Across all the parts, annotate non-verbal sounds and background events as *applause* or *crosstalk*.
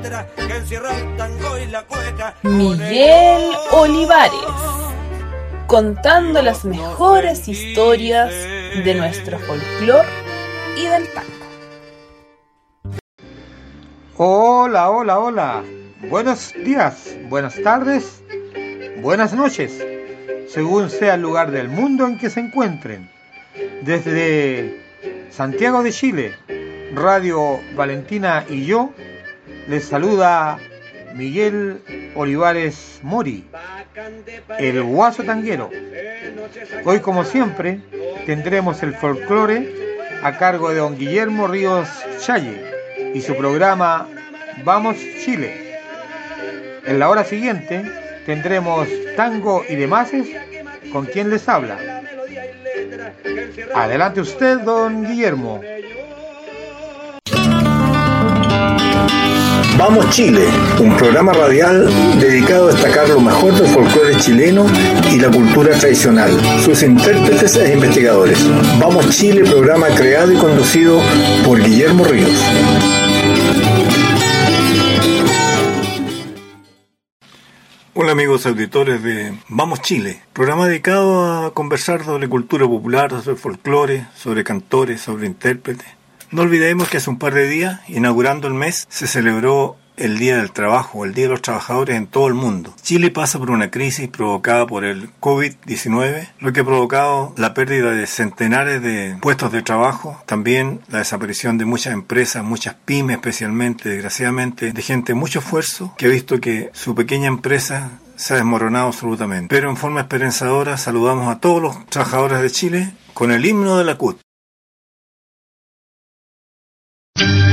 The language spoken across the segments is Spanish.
letra que encierra el tango y la cueca. Miguel Olivares, contando las mejores historias de nuestro folclor y del tango. Hola, hola, hola. Buenos días, buenas tardes, buenas noches, según sea el lugar del mundo en que se encuentren. Desde Santiago de Chile, Radio Valentina y yo, les saluda Miguel Olivares Mori, el guaso tanguero. Hoy, como siempre, tendremos el folclore a cargo de don Guillermo Ríos Challe y su programa Vamos Chile. En la hora siguiente tendremos tango y demás con quien les habla. Adelante usted, don Guillermo. Vamos Chile, un programa radial dedicado a destacar lo mejor del folclore chileno y la cultura tradicional, sus intérpretes e investigadores. Vamos Chile, programa creado y conducido por Guillermo Ríos. Hola amigos auditores de Vamos Chile, programa dedicado a conversar sobre cultura popular, sobre folclore, sobre cantores, sobre intérpretes. No olvidemos que hace un par de días, inaugurando el mes, se celebró el Día del Trabajo, el Día de los Trabajadores en todo el mundo. Chile pasa por una crisis provocada por el COVID-19, lo que ha provocado la pérdida de centenares de puestos de trabajo, también la desaparición de muchas empresas, muchas pymes especialmente, desgraciadamente, de gente mucho esfuerzo que ha visto que su pequeña empresa se ha desmoronado absolutamente. Pero en forma esperanzadora saludamos a todos los trabajadores de Chile con el himno de la CUT. thank you.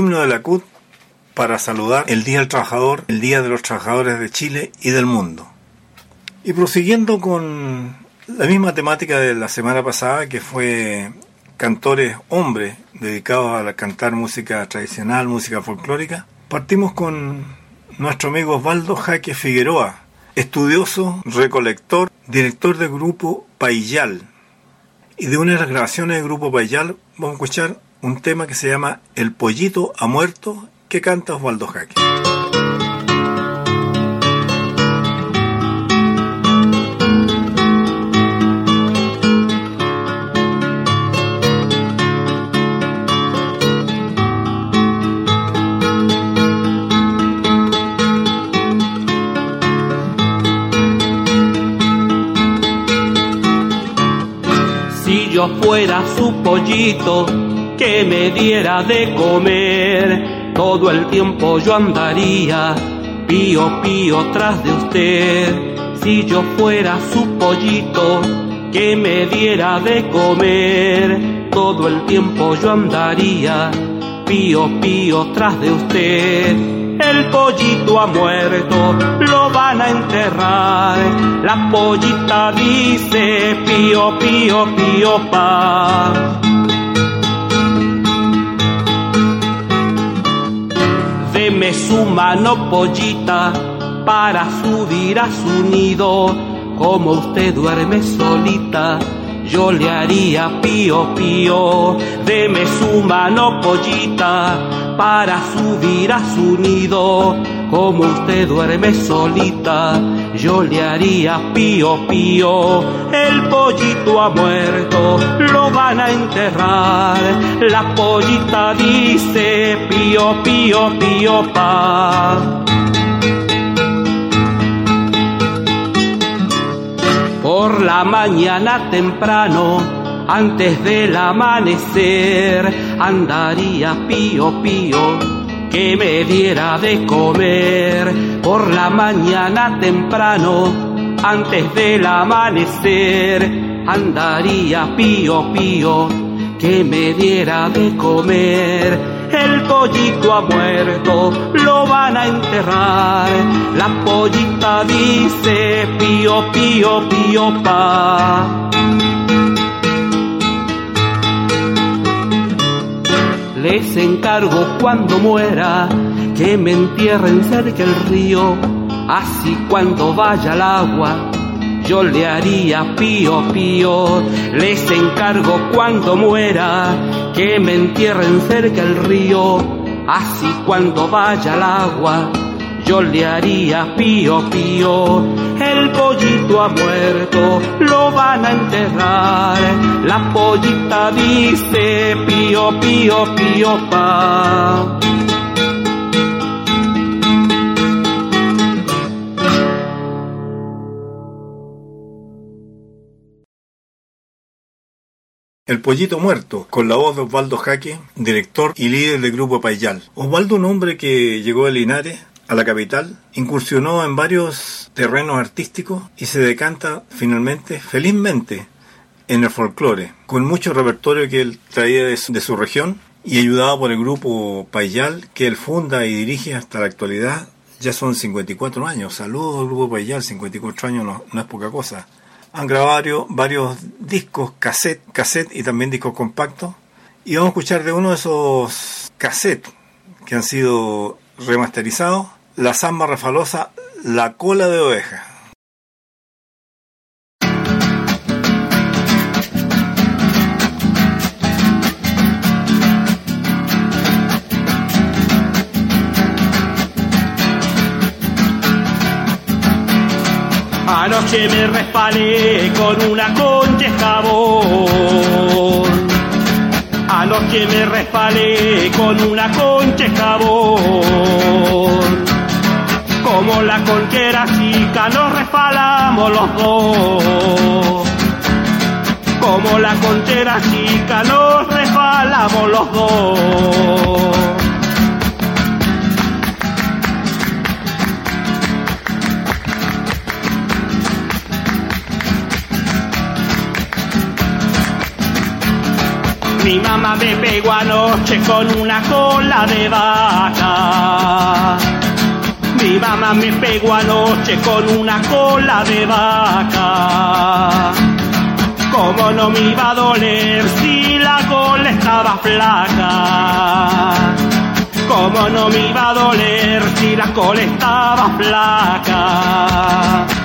Himno de la CUT para saludar el Día del Trabajador, el Día de los Trabajadores de Chile y del mundo. Y prosiguiendo con la misma temática de la semana pasada, que fue cantores hombres dedicados a cantar música tradicional, música folclórica, partimos con nuestro amigo Osvaldo Jaque Figueroa, estudioso, recolector, director del grupo Payal. Y de una de las grabaciones del grupo Payal vamos a escuchar un tema que se llama El pollito ha muerto que canta Osvaldo Jaque. Si yo fuera su pollito, que me diera de comer, todo el tiempo yo andaría pío pío tras de usted. Si yo fuera su pollito, que me diera de comer, todo el tiempo yo andaría pío pío tras de usted el pollito ha muerto, lo van a enterrar. La pollita dice pío, pío, pío, pa. Deme su mano pollita para subir a su nido, como usted duerme solita yo le haría pío pío, deme su mano pollita para subir a su nido. Como usted duerme solita, yo le haría pío pío. El pollito ha muerto, lo van a enterrar. La pollita dice pío pío pío pa. por la mañana temprano, antes del amanecer, andaría pío pío que me diera de comer. Por la mañana temprano, antes del amanecer, andaría pío pío que me diera de comer el pollito ha muerto, lo van a enterrar. La pollita dice pío, pío, pío, pa. Les encargo cuando muera que me entierren cerca el río, así cuando vaya al agua yo le haría pío pío. Les encargo cuando muera que me entierren cerca el río, así cuando vaya al agua. Yo le haría pío pío, el pollito ha muerto, lo van a enterrar. La pollita dice pío pío pío pa. El Pollito Muerto, con la voz de Osvaldo Jaque, director y líder del grupo Payal. Osvaldo, un hombre que llegó de Linares a la capital, incursionó en varios terrenos artísticos y se decanta finalmente, felizmente, en el folclore, con mucho repertorio que él traía de su, de su región y ayudado por el grupo Payal, que él funda y dirige hasta la actualidad. Ya son 54 años. Saludos al grupo Payal, 54 años no, no es poca cosa han grabado varios, discos, cassette, cassette y también discos compactos. Y vamos a escuchar de uno de esos cassettes que han sido remasterizados, la samba refalosa La cola de oveja. Anoche me resbalé con una concha escabón. Anoche me resbalé con una concha escabón. Como la conchera chica nos resbalamos los dos. Como la conchera chica nos resbalamos los dos. Mi mamá me pegó anoche con una cola de vaca. Mi mamá me pegó anoche con una cola de vaca. ¿Cómo no me iba a doler si la cola estaba flaca? ¿Cómo no me iba a doler si la cola estaba flaca?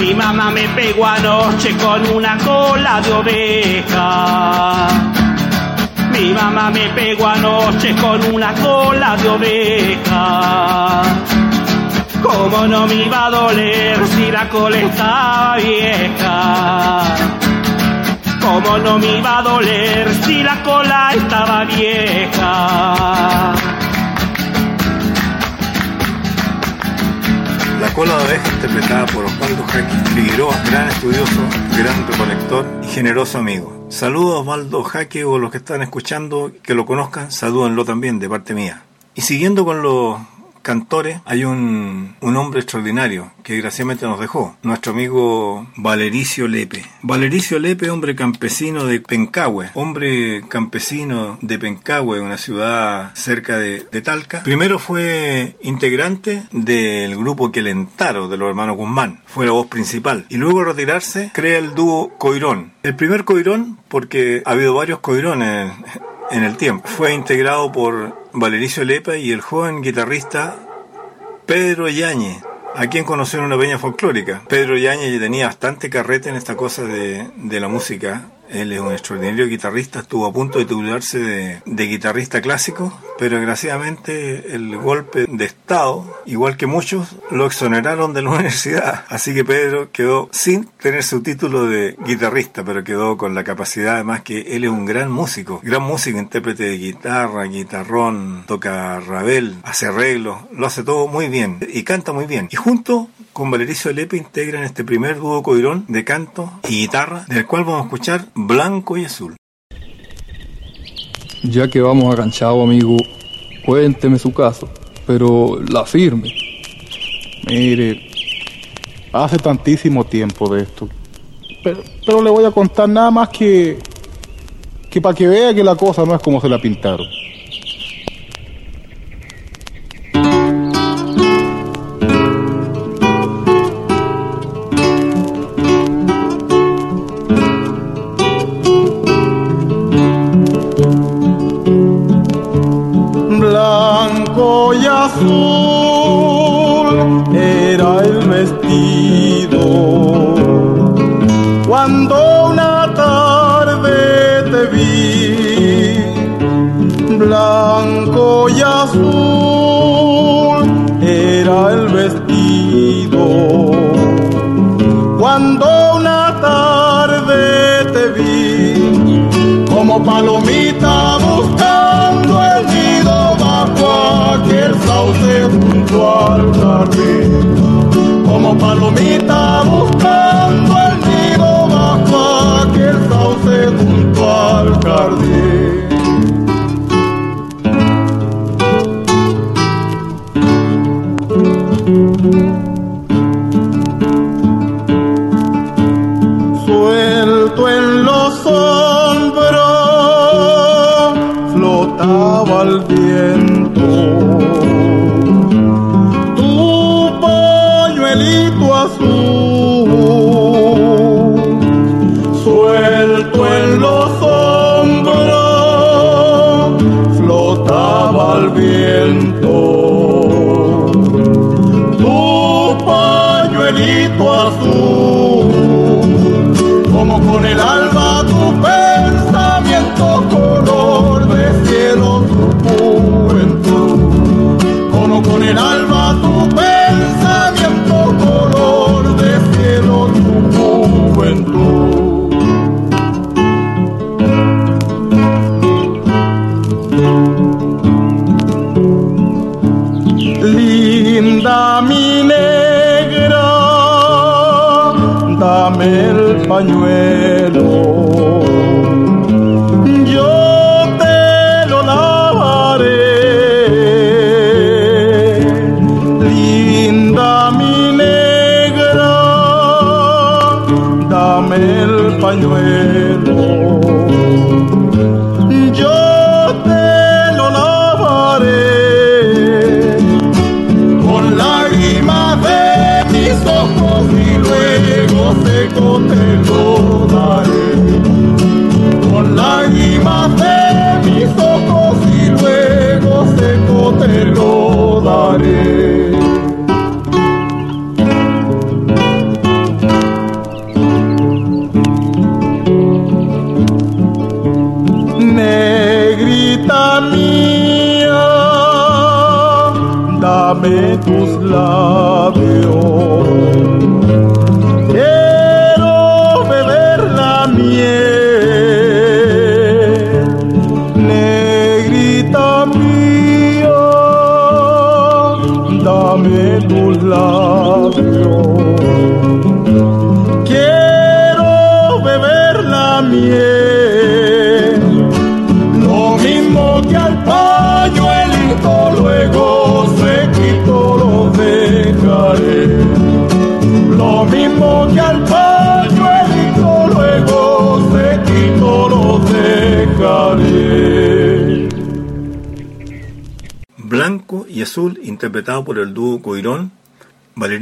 Mi mamá me pegó anoche con una cola de oveja. Mi mamá me pegó anoche con una cola de oveja. ¿Cómo no me iba a doler si la cola estaba vieja? ¿Cómo no me iba a doler si la cola estaba vieja? La cola de oveja interpretada por Osvaldo Jaque Figueroa, gran estudioso, gran recolector y generoso amigo. Saludos a Osvaldo Jaque o los que están escuchando, que lo conozcan, salúdenlo también de parte mía. Y siguiendo con los cantores, hay un, un hombre extraordinario que desgraciadamente nos dejó, nuestro amigo Valericio Lepe. Valericio Lepe, hombre campesino de Pencahue, hombre campesino de Pencahue, una ciudad cerca de, de Talca. Primero fue integrante del grupo Quelentaro de los hermanos Guzmán, fue la voz principal. Y luego retirarse, crea el dúo Coirón. El primer Coirón, porque ha habido varios Coirones en el tiempo. Fue integrado por Valericio Lepa y el joven guitarrista Pedro Yáñez, a quien conoció en una peña folclórica. Pedro Yáñez tenía bastante carrete en esta cosa de, de la música. Él es un extraordinario guitarrista, estuvo a punto de titularse de, de, guitarrista clásico, pero desgraciadamente el golpe de Estado, igual que muchos, lo exoneraron de la *laughs* universidad. Así que Pedro quedó sin tener su título de guitarrista, pero quedó con la capacidad además que él es un gran músico, gran músico, intérprete de guitarra, guitarrón, toca rabel, hace arreglos, lo hace todo muy bien y canta muy bien. Y junto con Valericio Lepe integran este primer dúo coirón de canto y guitarra, del cual vamos a escuchar Blanco y Azul. Ya que vamos aganchado, amigo, cuénteme su caso, pero la firme. Mire, hace tantísimo tiempo de esto, pero, pero le voy a contar nada más que, que para que vea que la cosa no es como se la pintaron.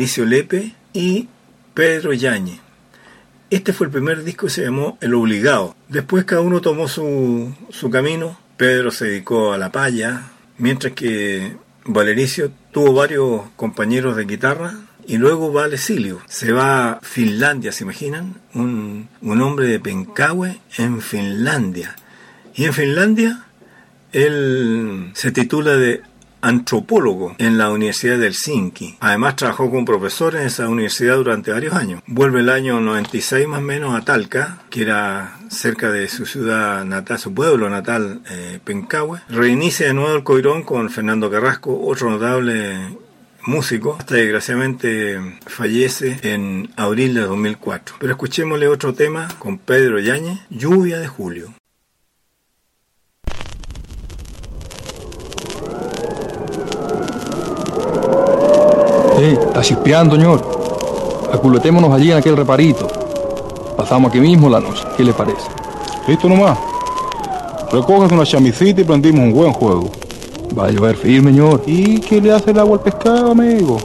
Valericio Lepe y Pedro Yañez. Este fue el primer disco que se llamó El Obligado. Después cada uno tomó su, su camino. Pedro se dedicó a la paya, mientras que Valericio tuvo varios compañeros de guitarra. Y luego va al exilio. Se va a Finlandia, ¿se imaginan? Un, un hombre de Pencahue en Finlandia. Y en Finlandia él se titula de antropólogo en la Universidad de Helsinki. Además trabajó con profesores en esa universidad durante varios años. Vuelve el año 96 más o menos a Talca, que era cerca de su ciudad natal, su pueblo natal, eh, Pencahue. Reinicia de nuevo el Coirón con Fernando Carrasco, otro notable músico, hasta desgraciadamente fallece en abril de 2004. Pero escuchémosle otro tema con Pedro Yáñez, Lluvia de Julio. Eh, está chispeando, señor. Aculetémonos allí en aquel reparito. Pasamos aquí mismo la noche. ¿Qué le parece? Listo nomás. Recoges una chamisita y prendimos un buen juego. Va a llover firme, señor. ¿Y qué le hace el agua al pescado, amigo?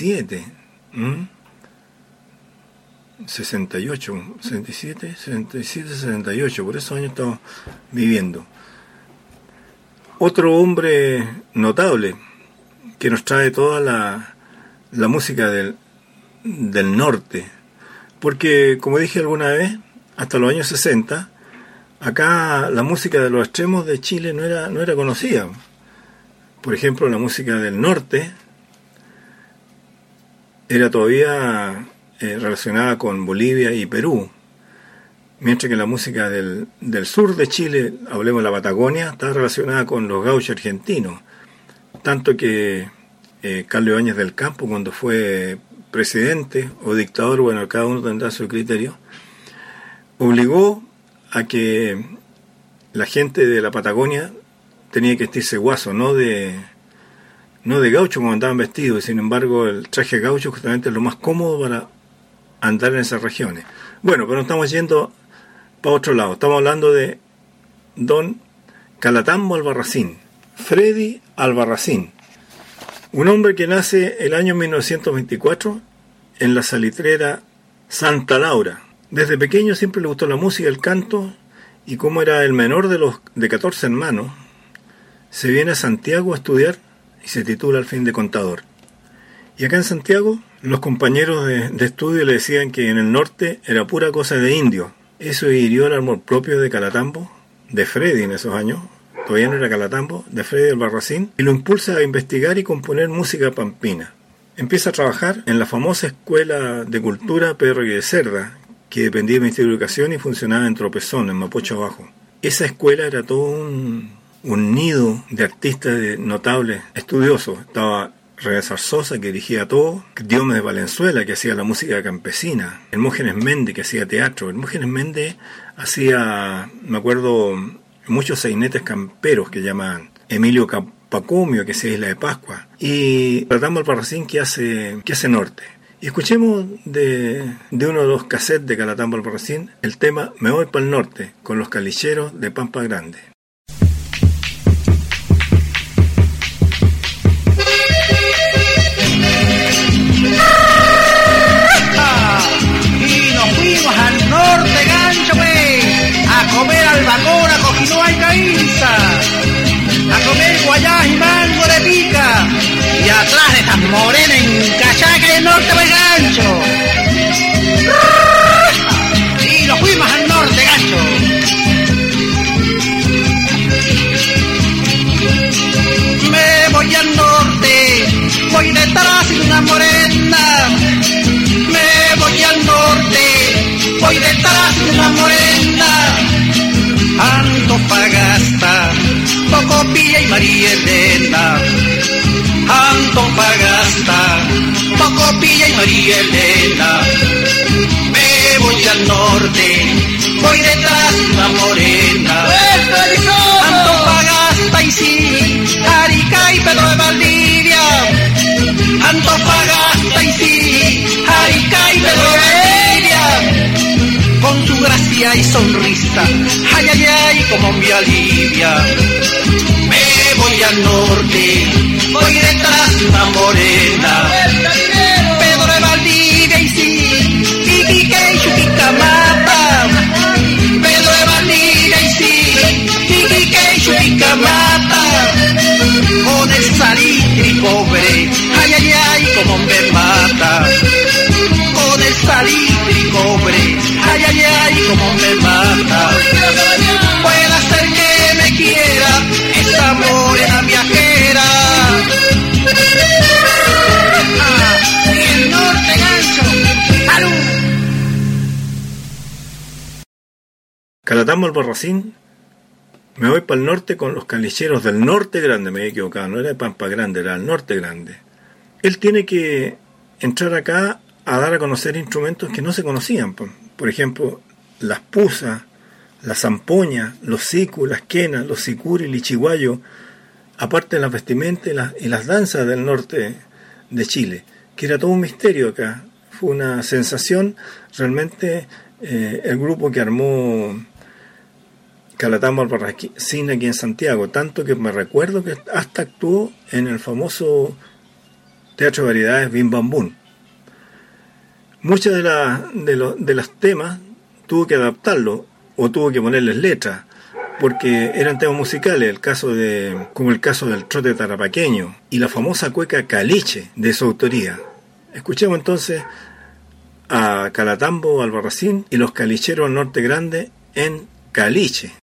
1967. ¿m? 68, 67, 67, 68, por esos años estamos viviendo. Otro hombre notable que nos trae toda la, la música del, del norte, porque como dije alguna vez, hasta los años 60, acá la música de los extremos de Chile no era, no era conocida. Por ejemplo, la música del norte era todavía eh, relacionada con Bolivia y Perú, mientras que la música del, del sur de Chile, hablemos de la Patagonia, está relacionada con los gauchos argentinos. Tanto que eh, Carlos Ibáñez del Campo, cuando fue presidente o dictador, bueno, cada uno tendrá su criterio, obligó a que la gente de la Patagonia tenía que vestirse guaso, no de no de gaucho como andaban vestidos, y sin embargo el traje gaucho justamente es lo más cómodo para andar en esas regiones. Bueno, pero estamos yendo para otro lado, estamos hablando de don Calatambo Albarracín, Freddy Albarracín, un hombre que nace el año 1924 en la salitrera Santa Laura. Desde pequeño siempre le gustó la música, el canto, y como era el menor de los de 14 hermanos, se viene a Santiago a estudiar se titula al fin de contador. Y acá en Santiago, los compañeros de, estudio le decían que en el norte era pura cosa de indio. Eso hirió el amor propio de Calatambo, de Freddy en esos años, todavía no era Calatambo, de Freddy Albarracín, y lo impulsa a investigar y componer música pampina. Empieza a trabajar en la famosa Escuela de Cultura Pedro y de Cerda, que dependía del Ministerio de y funcionaba en Tropezón, en Mapocho Abajo. Esa escuela era todo un, un nido de artistas de notables estudiosos. Estaba René Zarzosa, que dirigía todo, Diomedes Valenzuela, que hacía la música campesina, Hermógenes Méndez, que hacía teatro. Hermógenes Méndez hacía, me acuerdo, muchos sainetes camperos que llamaban. Emilio Pacomio, que hacía Isla de Pascua. Y tratamos el Parracín, que hace, que hace norte. Escuchemos de, de uno de los cassettes de Calatambo Albarracín el tema Me voy para el norte, con los calicheros de Pampa Grande. A comer albacora, cojinoa y caíza, a comer guayás y mango de pica, y atrás de estas morenas en cachaca y el norte, pues, gancho. Y nos fuimos al norte, gancho. Me voy al norte, voy detrás de una morena. Me voy al norte, voy detrás de una morena. Antofagasta, Tocopilla y María Elena. Antofagasta, Tocopilla y María Elena. Me voy al norte, voy detrás de una morena. Antofagasta y sí, Arica y Pedro de Valdivia. Antofagasta y Gracia y sonrisa, ay, ay, ay, como me alivia. Me voy al norte, voy detrás de una morena. Pedro de Valdivia y sí, Iquique y Chuquicamata. Pedro de Valdivia y sí, Iquique y Chuquicamata. Con el salitre y cobre, ay, ay, ay, Calatambo Albarracín, me voy para el norte con los calicheros del norte grande, me he equivocado, no era de Pampa Grande, era el norte grande. Él tiene que entrar acá a dar a conocer instrumentos que no se conocían. po. Por ejemplo, las pusas, las zampoñas, los sicus, las quenas, los sicuri, el ichiguayo, aparte de las vestimentas y las, y las danzas del norte de Chile, que era todo un misterio acá. Fue una sensación realmente eh, el grupo que armó Calatambo Albarracín aquí en Santiago, tanto que me recuerdo que hasta actuó en el famoso Teatro de Variedades Bim Bam Boom. Muchas de, de, de los temas tuvo que adaptarlo o tuvo que ponerles letras porque eran temas musicales, el caso de, como el caso del trote tarapaqueño y la famosa cueca caliche de su autoría. Escuchemos entonces a Calatambo Albarracín y los calicheros Norte Grande en Caliche.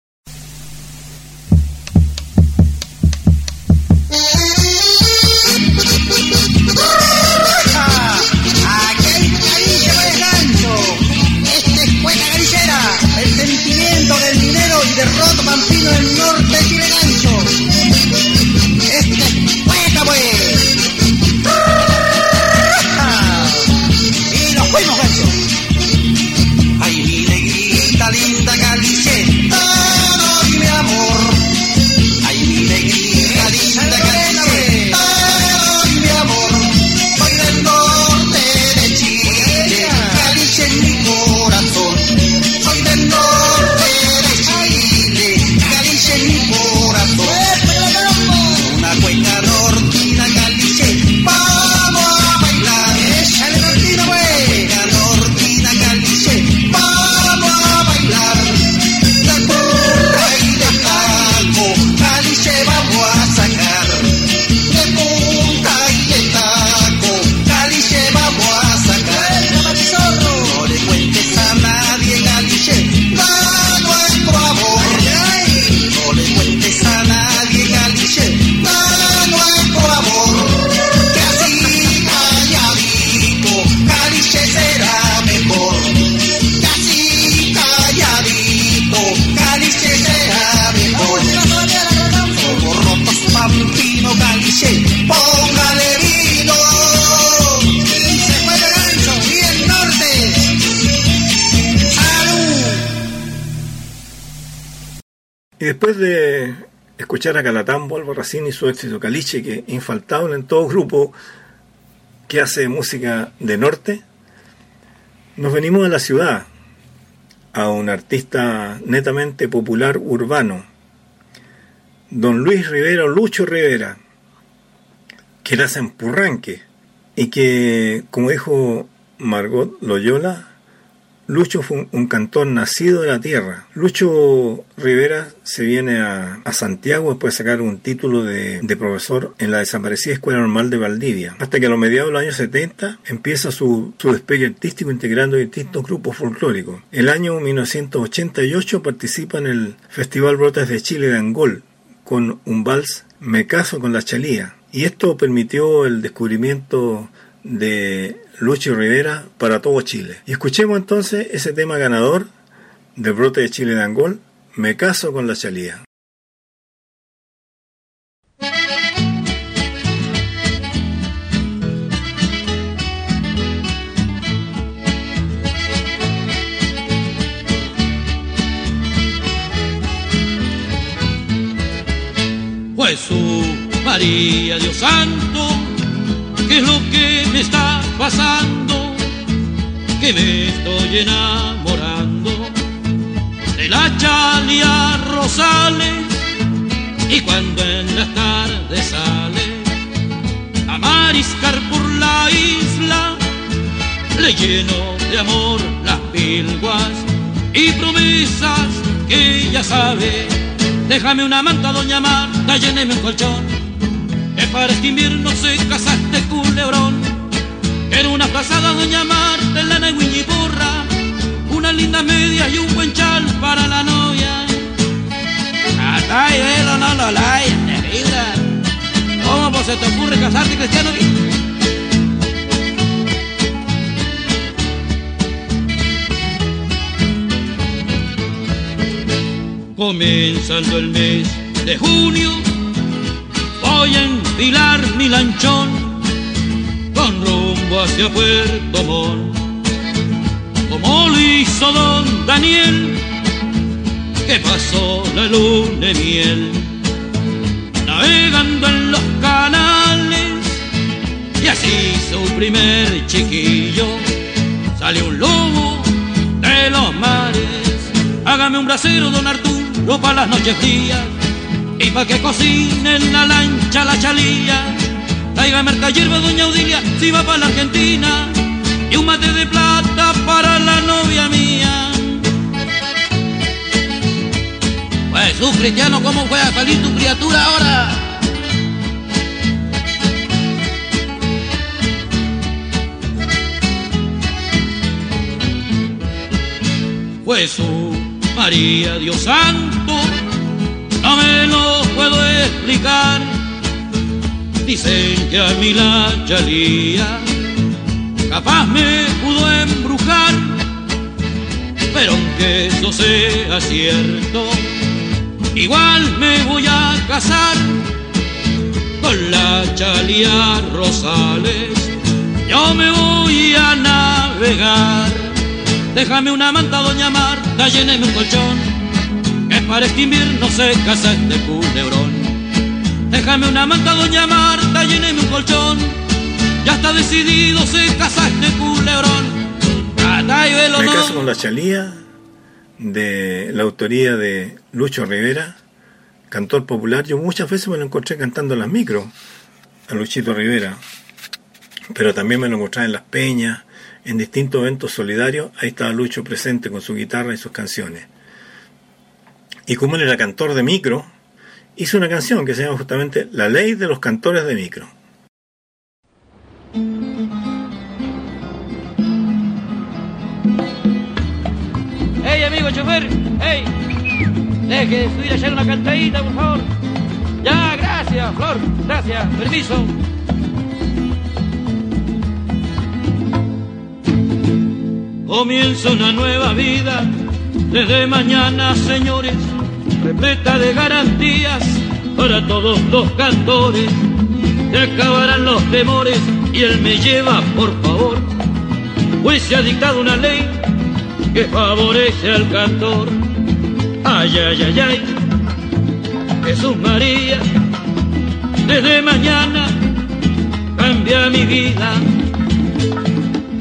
Después de escuchar a Calatambo, Albarracín y su éxito Caliche, que infaltable en todo grupo que hace música de norte, nos venimos a la ciudad, a un artista netamente popular urbano, don Luis Rivera Lucho Rivera, que nace en Purranque y que, como dijo Margot Loyola, Lucho fue un, cantor nacido de la tierra. Lucho Rivera se viene a, Santiago después de sacar un título de, profesor en la desaparecida Escuela Normal de Valdivia. Hasta que a los mediados de los años 70 empieza su, su despegue artístico integrando distintos grupos folclóricos. El año 1988 participa en el Festival Brotes de Chile de Angol con un vals Me caso con la chalía. Y esto permitió el descubrimiento de Lucho Rivera para todo Chile. Y escuchemos entonces ese tema ganador de Brote de Chile de Angol, Me caso con la chalía. Jesús, María, Dios Santo, ¿qué es lo que me está pasando? Que me estoy enamorando de la Chalia Rosales y cuando en la tarde sale a mariscar por la isla, le lleno de amor las pilguas y promesas que ella sabe. Déjame una manta, doña Marta, lléneme un colchón que para invierno se casaste culebrón. Era una frazada doña Marta en lana y porra, una linda media y un buen chal para la novia. Atay, velo, no lo fibra. ¿Cómo pues se te ocurre casarte, Cristiano? Comenzando el mes de junio voy a enfilar mi lanchón con rumbo hacia Puerto Montt. Como lo hizo don Daniel, que pasó la luna de miel, navegando en los canales, y así su primer chiquillo salió un lobo de los mares. Hágame un brasero, don Arturo, para las noches frías. Y pa' que cocine en la lancha la chalía. Traiga merca hierba, doña Audilia, si va para la Argentina. Y un mate de plata para la novia mía. Pues tú, cristiano, ¿cómo fue a salir tu criatura ahora? Pues María Dios Santo, no me lo puedo explicar. Dicen que a mí la chalía capaz me pudo embrujar, pero aunque eso sea cierto, igual me voy a casar con la chalía Rosales. Yo me voy a navegar. Déjame una manta, doña Marta, lléneme un colchón, para este invierno se casa este culebrón. Déjame una manta, doña Marta, lléneme un colchón, ya está decidido, se casa este culebrón. Me caso con la chalía de la autoría de Lucho Rivera, cantor popular. Yo muchas veces me lo encontré cantando en las micros a Luchito Rivera, pero también me lo encontré en las peñas, en distintos eventos solidarios, ahí estaba Lucho presente con su guitarra y sus canciones. Y como él era cantor de micro, hizo una canción que se llama justamente La ley de los cantores de micro. ¡Hey, amigo chofer! ¡Hey! Deje de subir allá una cantadita, por favor. Ya, gracias, Flor. Gracias. Permiso. Comienza una nueva vida desde mañana, señores, repleta de garantías para todos los cantores. Se acabarán los temores y él me lleva, por favor, pues se ha dictado una ley que favorece al cantor. Ay, ay, ay, ay, Jesús María, desde mañana cambia mi vida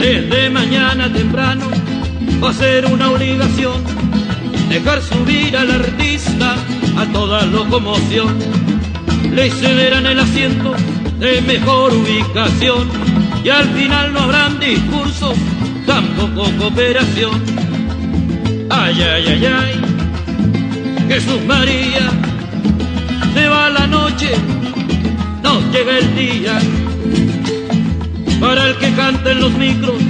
desde mañana temprano va a ser una obligación dejar subir al artista a toda locomoción. Le cederán el asiento de mejor ubicación y al final no habrán discursos, tampoco cooperación. Ay, ay, ay, ay, Jesús María, se va la noche, no llega el día para el que canta en los micros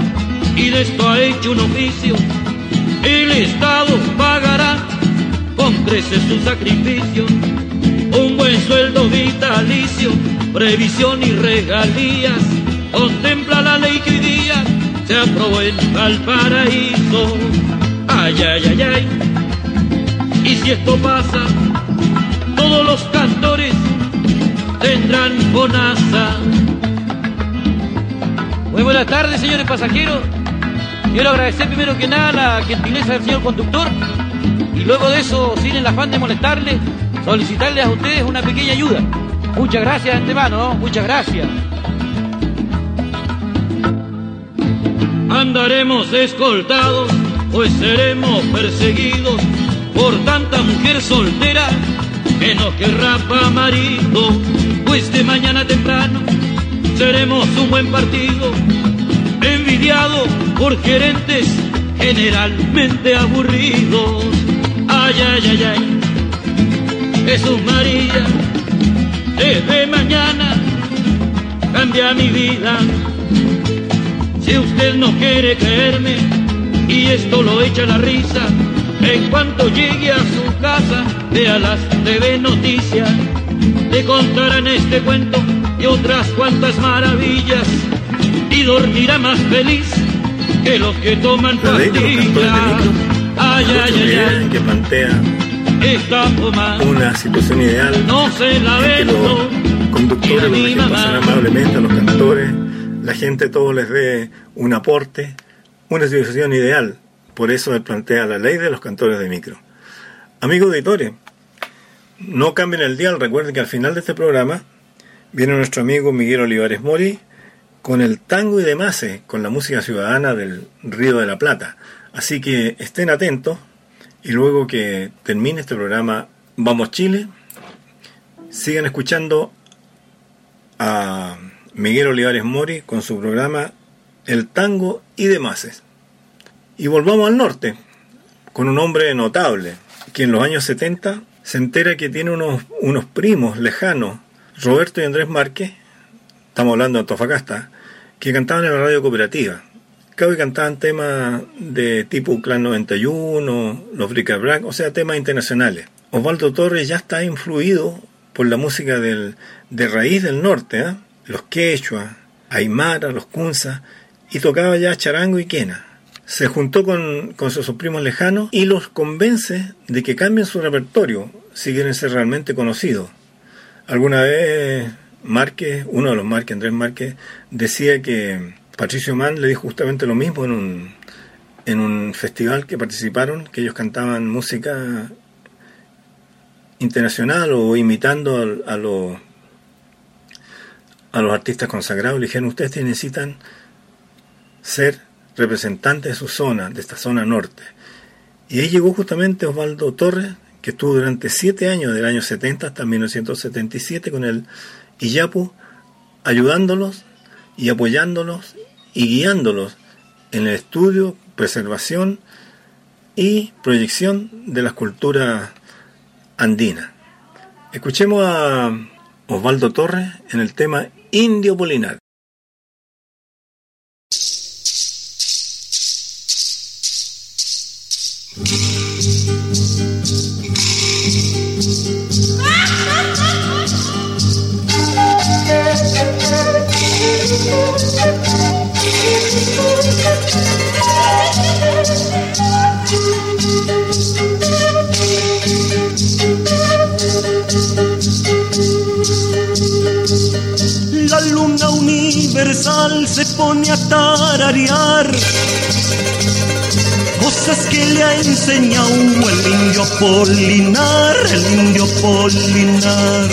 y de esto ha hecho un oficio. El Estado pagará con creces su sacrificio, un buen sueldo vitalicio, previsión y regalías. Contempla la ley que hoy día se aprobó en Valparaíso. Ay, ay, ay, ay. Y si esto pasa, todos los cantores tendrán bonanza. Muy buenas tardes, señores pasajeros. Quiero agradecer primero que nada la gentileza del señor conductor y luego de eso, sin el afán de molestarle, solicitarles a ustedes una pequeña ayuda. Muchas gracias de antemano, ¿no? muchas gracias. Andaremos escoltados, pues seremos perseguidos por tanta mujer soltera que nos querrá pa' marido, pues de mañana temprano seremos un buen partido, por gerentes generalmente aburridos. Ay, ay, ay, ay, Jesús María, desde mañana cambia mi vida. Si usted no quiere creerme y esto lo echa la risa, en cuanto llegue a su casa, vea las TV Noticias, le contarán este cuento y otras cuantas maravillas y dormirá más feliz que los que toman pastillas. Ay, ay, ay, ay, que plantea esta toma una situación ideal no se la que vendo. los conductores, los pasan amablemente a los cantores, la gente todo les dé un aporte, una situación ideal. Por eso él plantea la ley de los cantores de micro. Amigos auditores, no cambien el dial, recuerden que al final de este programa viene nuestro amigo Miguel Olivares Mori con el tango y demás, con la música ciudadana del Río de la Plata. Así que estén atentos y luego que termine este programa Vamos Chile, sigan escuchando a Miguel Olivares Mori con su programa El Tango y demás. Y volvamos al norte, con un hombre notable, que en los años 70 se entera que tiene unos, unos primos lejanos, Roberto y Andrés Márquez, estamos hablando de Antofagasta, que cantaban en la radio cooperativa. Que cantaban temas de tipo Clan 91, los Brick Black, o sea, temas internacionales. Osvaldo Torres ya está influido por la música del, de raíz del norte, ¿eh? los quechua, aymara, los kunza, y tocaba ya charango y quena. Se juntó con, con sus primos lejanos y los convence de que cambien su repertorio si quieren ser realmente conocidos. Alguna vez Márquez, uno de los Márquez, Andrés Márquez, decía que Patricio Mann le dijo justamente lo mismo en un, en un festival que participaron, que ellos cantaban música internacional o imitando a, los a los artistas consagrados. Le dijeron, ustedes necesitan ser representantes de su zona, de esta zona norte. Y ahí llegó justamente Osvaldo Torres, que estuvo durante siete años, del año 70 hasta 1977, con el Iyapu, ayudándolos y apoyándolos y guiándolos en el estudio, preservación y proyección de las culturas andinas. Escuchemos a Osvaldo Torres en el tema Indio Polinar. La luna universal se pone a tararear cosas que le ha enseñado el indio Polinar, el indio Polinar.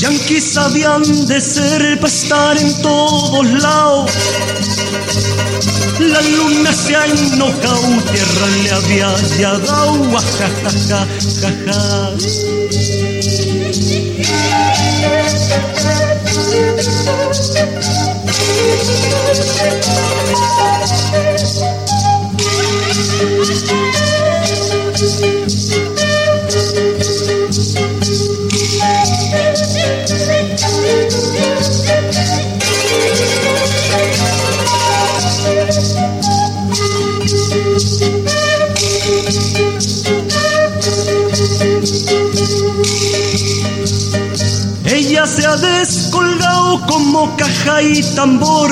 Yanquis sabían de ser para estar en todos lados. La luna se ha enojado, tierra le había llegado, jajaja, jaja. *laughs* Ella se ha descolgado como caja y tambor.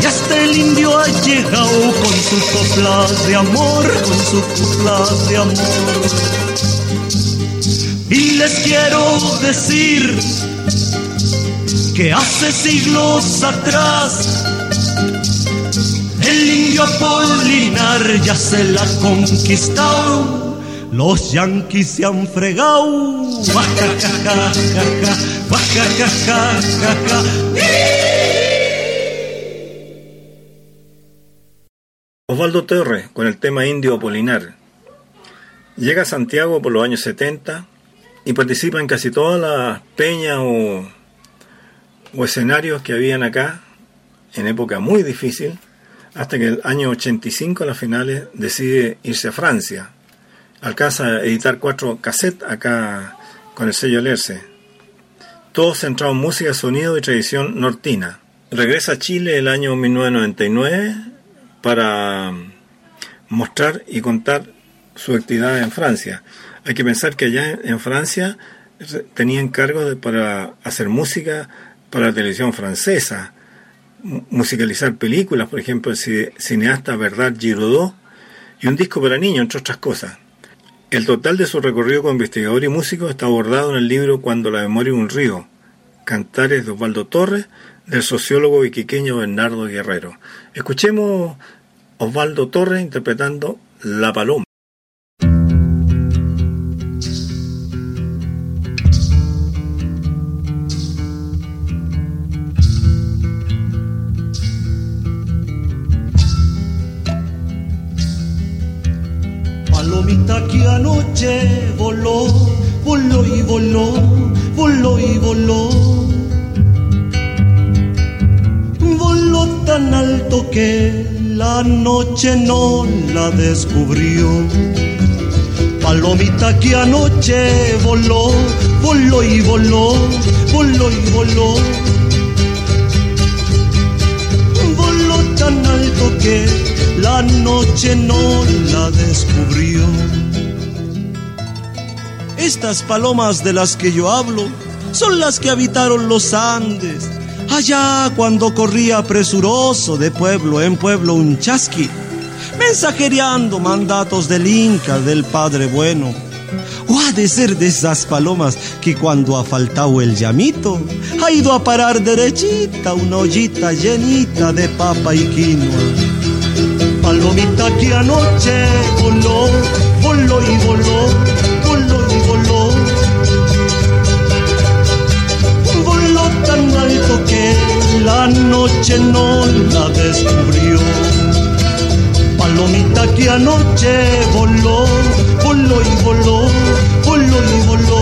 Y hasta el indio ha llegado con su copla de amor, con su copla de amor. Y les quiero decir que hace siglos atrás el indio Apolinar ya se la ha conquistado. Los yanquis se han fregado. Osvaldo Torres con el tema Indio Apolinar. Llega a Santiago por los años 70 y participa en casi todas las peñas o, escenarios que habían acá en época muy difícil, hasta que el año 85 a las finales decide irse a Francia. Alcanza a editar cuatro cassettes acá con el sello Lerce. Todo centrado en música, sonido y tradición nortina. Regresa a Chile el año 1999 para mostrar y contar su actividad en Francia. Hay que pensar que allá en Francia tenía encargo de, para hacer música para la televisión francesa, musicalizar películas, por ejemplo, el cineasta Bernard Giraudot, y un disco para niños, entre otras cosas. El total de su recorrido como investigador y músico está abordado en el libro Cuando la memoria un río, Cantares de Osvaldo Torres, del sociólogo iquiqueño Bernardo Guerrero. Escuchemos Osvaldo Torres interpretando La Paloma. Noche no la descubrió. Palomita que anoche voló, voló y voló, voló y voló. Voló tan alto que la noche no la descubrió. Estas palomas de las que yo hablo son las que habitaron los Andes, allá cuando corría presuroso de pueblo en pueblo un chasqui, mensajereando mandatos del Inca, del Padre Bueno. O ha de ser de esas palomas que cuando ha faltado el llamito, ha ido a parar derechita una ollita llenita de papa y quinoa. Palomita que anoche voló, voló y voló, voló y voló. Que la noche no la descubrió. Palomita que anoche voló, voló y voló, voló y voló.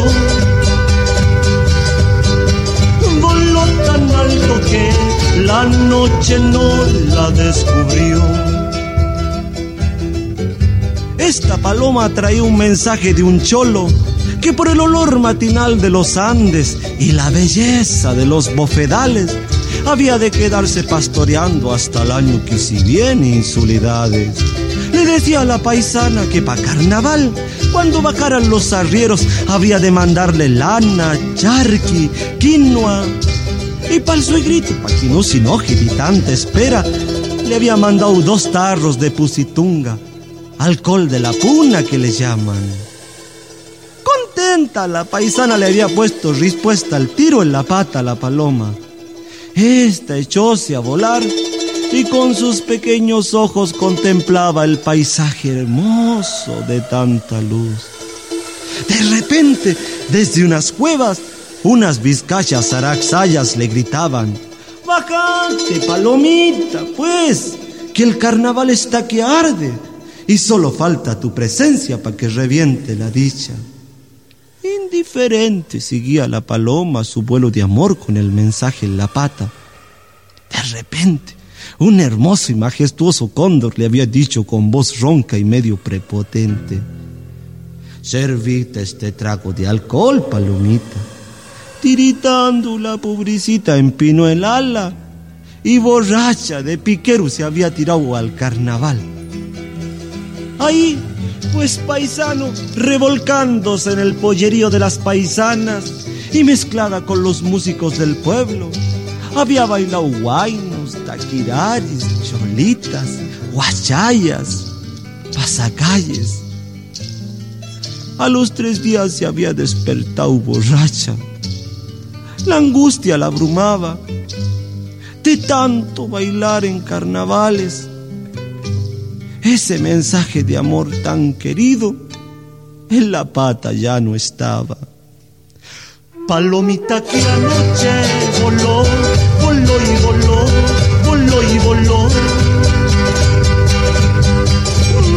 Voló tan alto que la noche no la descubrió. Esta paloma traía un mensaje de un cholo que por el olor matinal de los Andes y la belleza de los bofedales había de quedarse pastoreando hasta el año que si viene insulidades. Le decía a la paisana que pa' carnaval, cuando bajaran los arrieros, había de mandarle lana, charqui, quinoa. Y pa'l suegrito, pa' que no ni tanta espera, le había mandado dos tarros de pusitunga, alcohol de la puna que le llaman. La paisana le había puesto respuesta al tiro en la pata a la paloma. Esta echóse a volar y con sus pequeños ojos contemplaba el paisaje hermoso de tanta luz. De repente, desde unas cuevas, unas vizcachas araxayas le gritaban, Bajante, palomita, pues, que el carnaval está que arde y solo falta tu presencia para que reviente la dicha. Indiferente seguía la paloma su vuelo de amor con el mensaje en la pata. De repente, un hermoso y majestuoso cóndor le había dicho con voz ronca y medio prepotente, Servite este trago de alcohol, palomita. Tiritando la pobrecita empinó el ala y borracha de piquero se había tirado al carnaval. Ahí, pues paisano, revolcándose en el pollerío de las paisanas y mezclada con los músicos del pueblo, había bailado guainos, taquiraris, cholitas, guachayas, pasacalles. A los tres días se había despertado borracha. La angustia la abrumaba de tanto bailar en carnavales. Ese mensaje de amor tan querido en la pata ya no estaba. Palomita que anoche voló, voló y voló, voló y voló.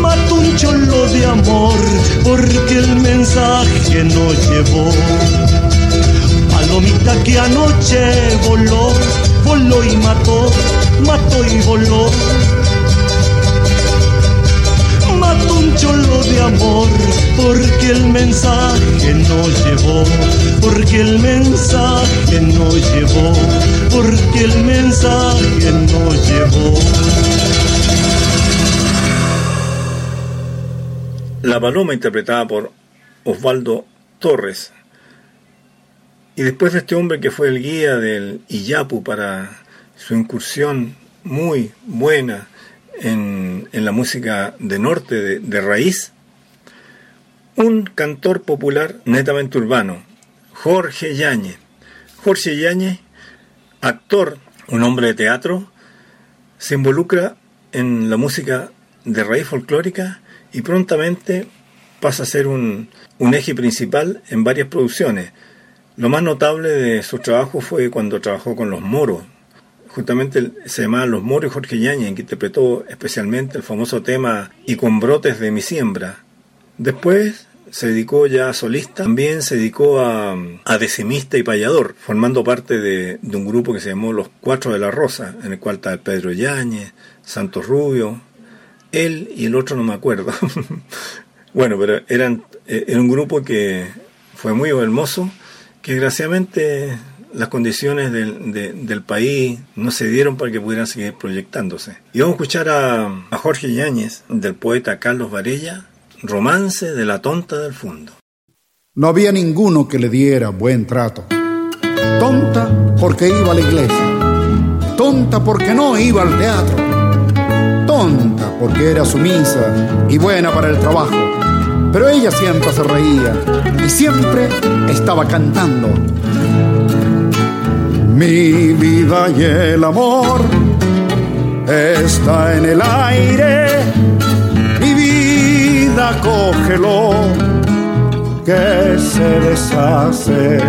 Mató un cholo de amor porque el mensaje no llevó. Palomita que anoche voló, voló y mató, mató y voló. Cholo de amor porque el mensaje no llevó, porque el mensaje no llevó, porque el mensaje no llevó. La Paloma interpretada por Osvaldo Torres. Y después de este hombre que fue el guía del Iyapu para su incursión muy buena en, la música de norte de, de raíz, un cantor popular netamente urbano, Jorge Yáñez. Jorge Yáñez, actor, un hombre de teatro, se involucra en la música de raíz folclórica y prontamente pasa a ser un, un eje principal en varias producciones. Lo más notable de su trabajo fue cuando trabajó con los moros. Justamente se llamaba Los Moros Jorge Yáñez, que interpretó especialmente el famoso tema Y con brotes de mi siembra. Después se dedicó ya a solista, también se dedicó a, a decimista y payador, formando parte de, de, un grupo que se llamó Los Cuatro de la Rosa, en el cual está Pedro Yáñez, Santos Rubio, él y el otro no me acuerdo. *laughs* bueno, pero eran, eh, era un grupo que fue muy hermoso, que desgraciadamente las condiciones del, de, del, país no se dieron para que pudieran seguir proyectándose. Y vamos a escuchar a, a Jorge Yáñez, del poeta Carlos Varella, Romance de la tonta del fondo. No había ninguno que le diera buen trato. Tonta porque iba a la iglesia. Tonta porque no iba al teatro. Tonta porque era sumisa y buena para el trabajo. Pero ella siempre se reía y siempre estaba cantando. Mi vida y el amor está en el aire cógelo, que se deshace.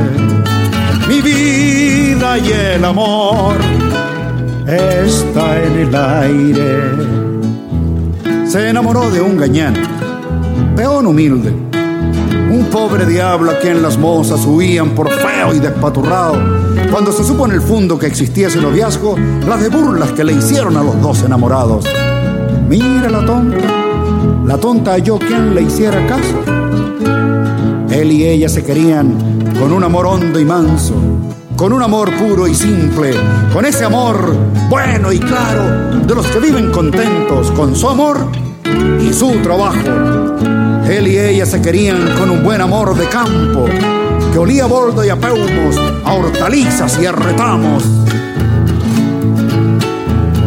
Mi vida y el amor está en el aire. Se enamoró de un gañán, peón humilde, un pobre diablo a quien las mozas huían por feo y despaturrado. Cuando se supo en el fondo que existía ese noviazgo, las de burlas que le hicieron a los dos enamorados. Mira la tonta la tonta halló quien le hiciera caso. Él y ella se querían con un amor hondo y manso, con un amor puro y simple, con ese amor bueno y claro de los que viven contentos con su amor y su trabajo. Él y ella se querían con un buen amor de campo, que olía a boldo y a peumos, a hortalizas y a retamos.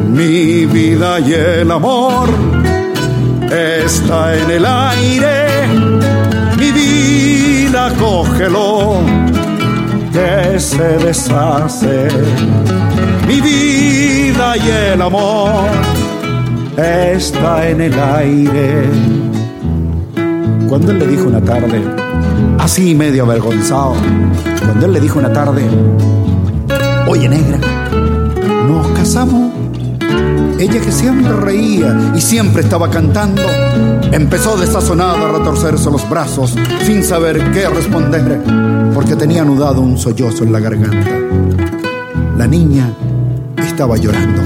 Mi vida y el amor está en el aire, mi vida cógelo, que se deshace, mi vida y el amor está en el aire. Cuando él le dijo una tarde, así medio avergonzado, cuando él le dijo una tarde, oye negra, nos casamos ella que siempre reía y siempre estaba cantando, empezó desazonada a retorcerse los brazos sin saber qué responder, porque tenía anudado un sollozo en la garganta. La niña estaba llorando,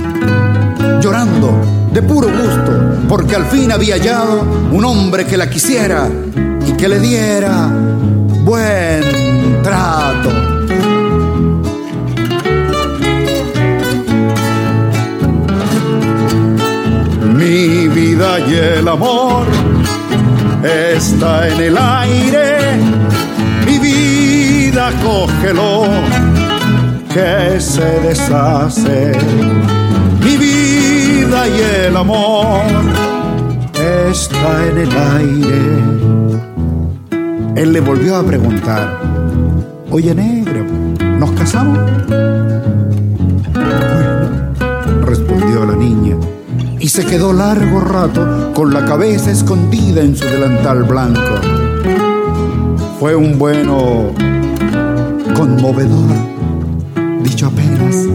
llorando de puro gusto, porque al fin había hallado un hombre que la quisiera y que le diera buen trato. Mi vida y el amor está en el aire. Mi vida cógelo, que se deshace. Y el amor está en el aire. Él le volvió a preguntar, oye negro, ¿nos casamos? Bueno, respondió la niña y se quedó largo rato con la cabeza escondida en su delantal blanco. Fue un bueno conmovedor, dicho apenas,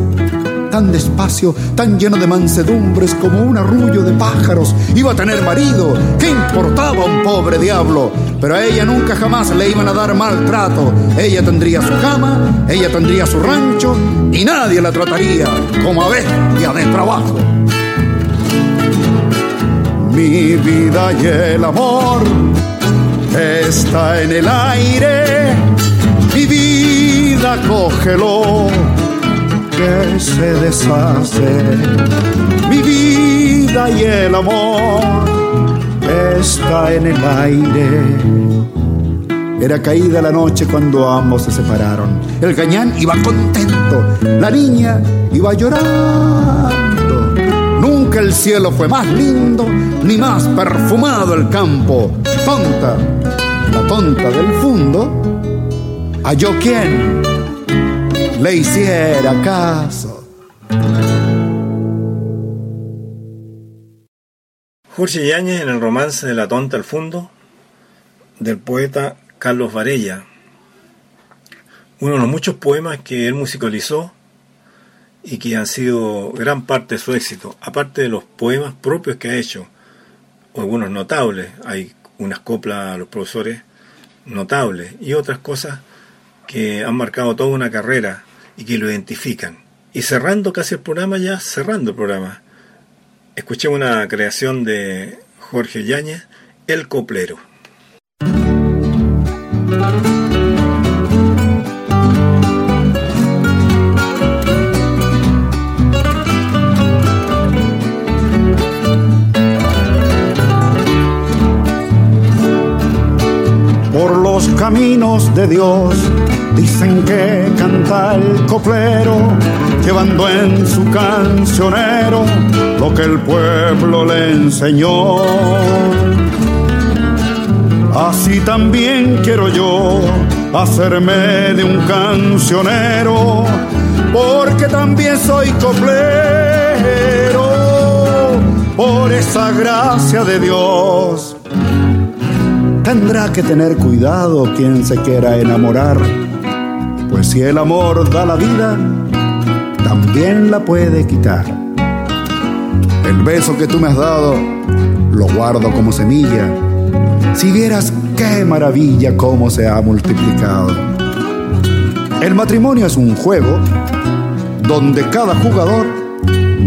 tan despacio, tan lleno de mansedumbres como un arrullo de pájaros. Iba a tener marido, ¿qué importaba un pobre diablo? Pero a ella nunca jamás le iban a dar maltrato. Ella tendría su cama, ella tendría su rancho y nadie la trataría como a bestia de trabajo mi vida y el amor está en el aire. Mi vida cógelo, se deshace. Mi vida y el amor está en el aire. Era caída la noche cuando ambos se separaron. El gañán iba contento, la niña iba llorando Nunca el cielo fue más lindo, ni más perfumado el campo. Tonta, la tonta del fondo, halló quien le hiciera caso. Jorge Yáñez en el romance de La tonta al fondo, del poeta Carlos Varella, uno de los muchos poemas que él musicalizó y que han sido gran parte de su éxito, aparte de los poemas propios que ha hecho, algunos notables, hay unas coplas a los profesores notables y otras cosas que han marcado toda una carrera y que lo identifican. Y cerrando casi el programa, ya cerrando el programa, escuché una creación de Jorge Yáñez, El Coplero. Por los caminos de Dios dicen que canta el coplero, llevando en su cancionero lo que el pueblo le enseñó. Así también quiero yo hacerme de un cancionero, porque también soy coplero, por esa gracia de Dios. Tendrá que tener cuidado quien se quiera enamorar, pues si el amor da la vida, también la puede quitar. El beso que tú me has dado, lo guardo como semilla. Si vieras qué maravilla cómo se ha multiplicado. El matrimonio es un juego donde cada jugador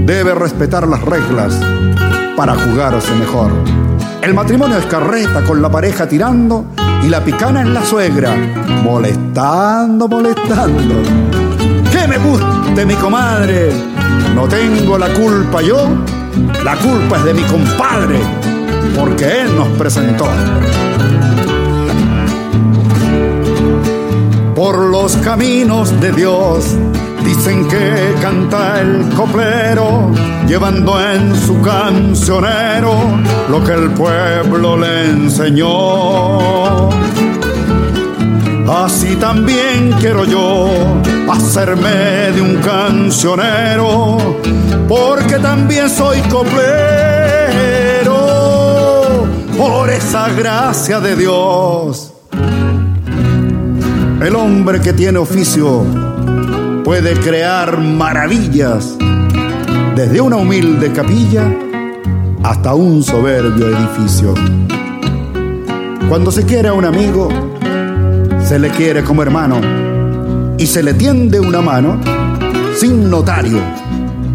debe respetar las reglas para jugarse mejor. El matrimonio es carreta con la pareja tirando y la picana en la suegra, molestando, molestando. Que me guste mi comadre, no tengo la culpa yo, la culpa es de mi compadre, porque él nos presentó. Por los caminos de Dios dicen que canta el coplero, llevando en su cancionero lo que el pueblo le enseñó. Así también quiero yo hacerme de un cancionero, porque también soy coplero, por esa gracia de Dios. El hombre que tiene oficio puede crear maravillas, desde una humilde capilla hasta un soberbio edificio. Cuando se quiere a un amigo, se le quiere como hermano y se le tiende una mano sin notario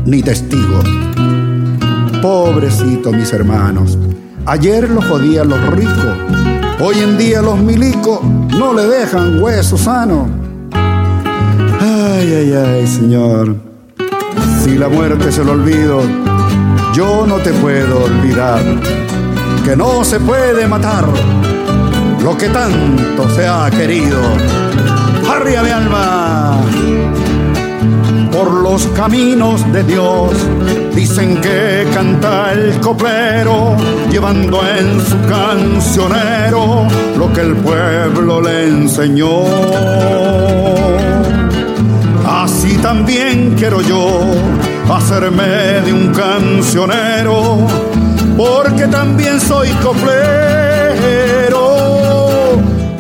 ni testigo. Pobrecito mis hermanos, ayer los jodían los ricos, hoy en día los milicos no le dejan hueso sano. Ay, ay, ay, Señor, si la muerte se lo olvido, yo no te puedo olvidar, que no se puede matar lo que tanto se ha querido. ¡Arriba mi alma! Por los caminos de Dios dicen que canta el coplero, llevando en su cancionero lo que el pueblo le enseñó. También quiero yo hacerme de un cancionero, porque también soy coplero,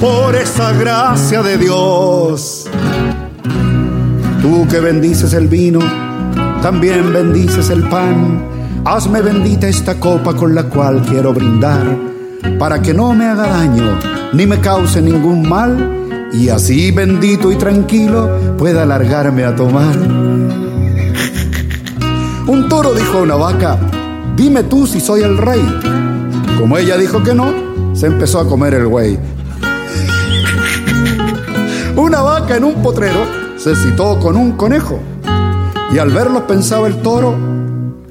por esa gracia de Dios. Tú que bendices el vino, también bendices el pan. Hazme bendita esta copa con la cual quiero brindar, para que no me haga daño ni me cause ningún mal, y así bendito y tranquilo pueda largarme a tomar. Un toro dijo a una vaca, dime tú si soy el rey. Como ella dijo que no, se empezó a comer el güey. Una vaca en un potrero se citó con un conejo. Y al verlos pensaba el toro,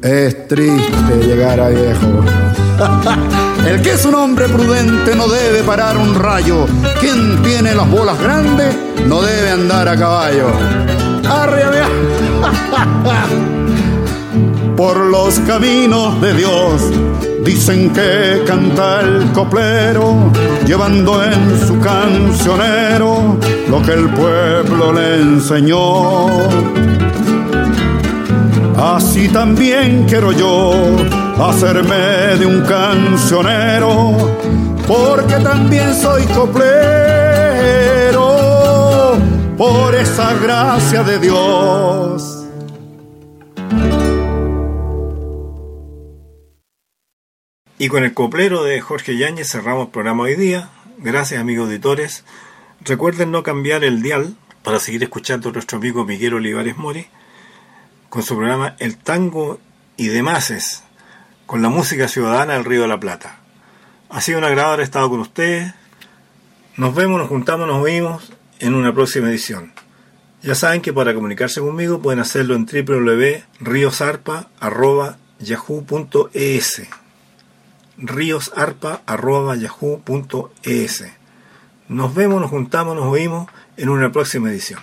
es triste llegar a viejo. *laughs* el que es un hombre prudente no debe parar un rayo. Quien tiene las bolas grandes no debe andar a caballo. ¡Arriba! *laughs* Por los caminos de Dios dicen que canta el coplero, llevando en su cancionero lo que el pueblo le enseñó. Así también quiero yo hacerme de un cancionero, porque también soy coplero, por esa gracia de Dios. Y con el coplero de Jorge Yáñez cerramos el programa hoy día. Gracias, amigos auditores. Recuerden no cambiar el dial para seguir escuchando a nuestro amigo Miguel Olivares Mori con su programa El Tango y Demases, con la música ciudadana del Río de la Plata. Ha sido un agrado haber estado con ustedes. Nos vemos, nos juntamos, nos oímos en una próxima edición. Ya saben que para comunicarse conmigo pueden hacerlo en www.riosarpa.yahoo.es riosarpa.yahoo.es Nos vemos, nos juntamos, nos oímos en una próxima edición.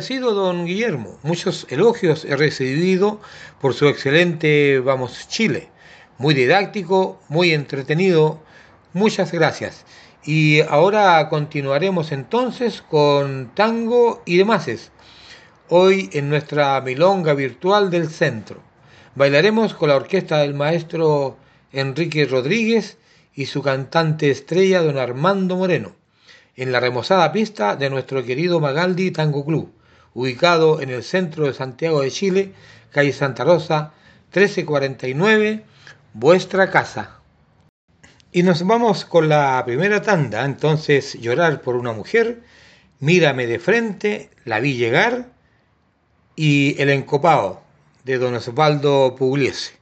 Agradecido, don Guillermo. Muchos elogios he recibido por su excelente Vamos Chile. Muy didáctico, muy entretenido. Muchas gracias. Y ahora continuaremos entonces con tango y demás. Hoy en nuestra milonga virtual del centro. Bailaremos con la orquesta del maestro Enrique Rodríguez y su cantante estrella don Armando Moreno, en la remozada pista de nuestro querido Magaldi Tango Club, ubicado en el centro de Santiago de Chile, calle Santa Rosa, 1349, vuestra casa. Y nos vamos con la primera tanda, entonces llorar por una mujer, mírame de frente, la vi llegar y el encopado de don Osvaldo Pugliese.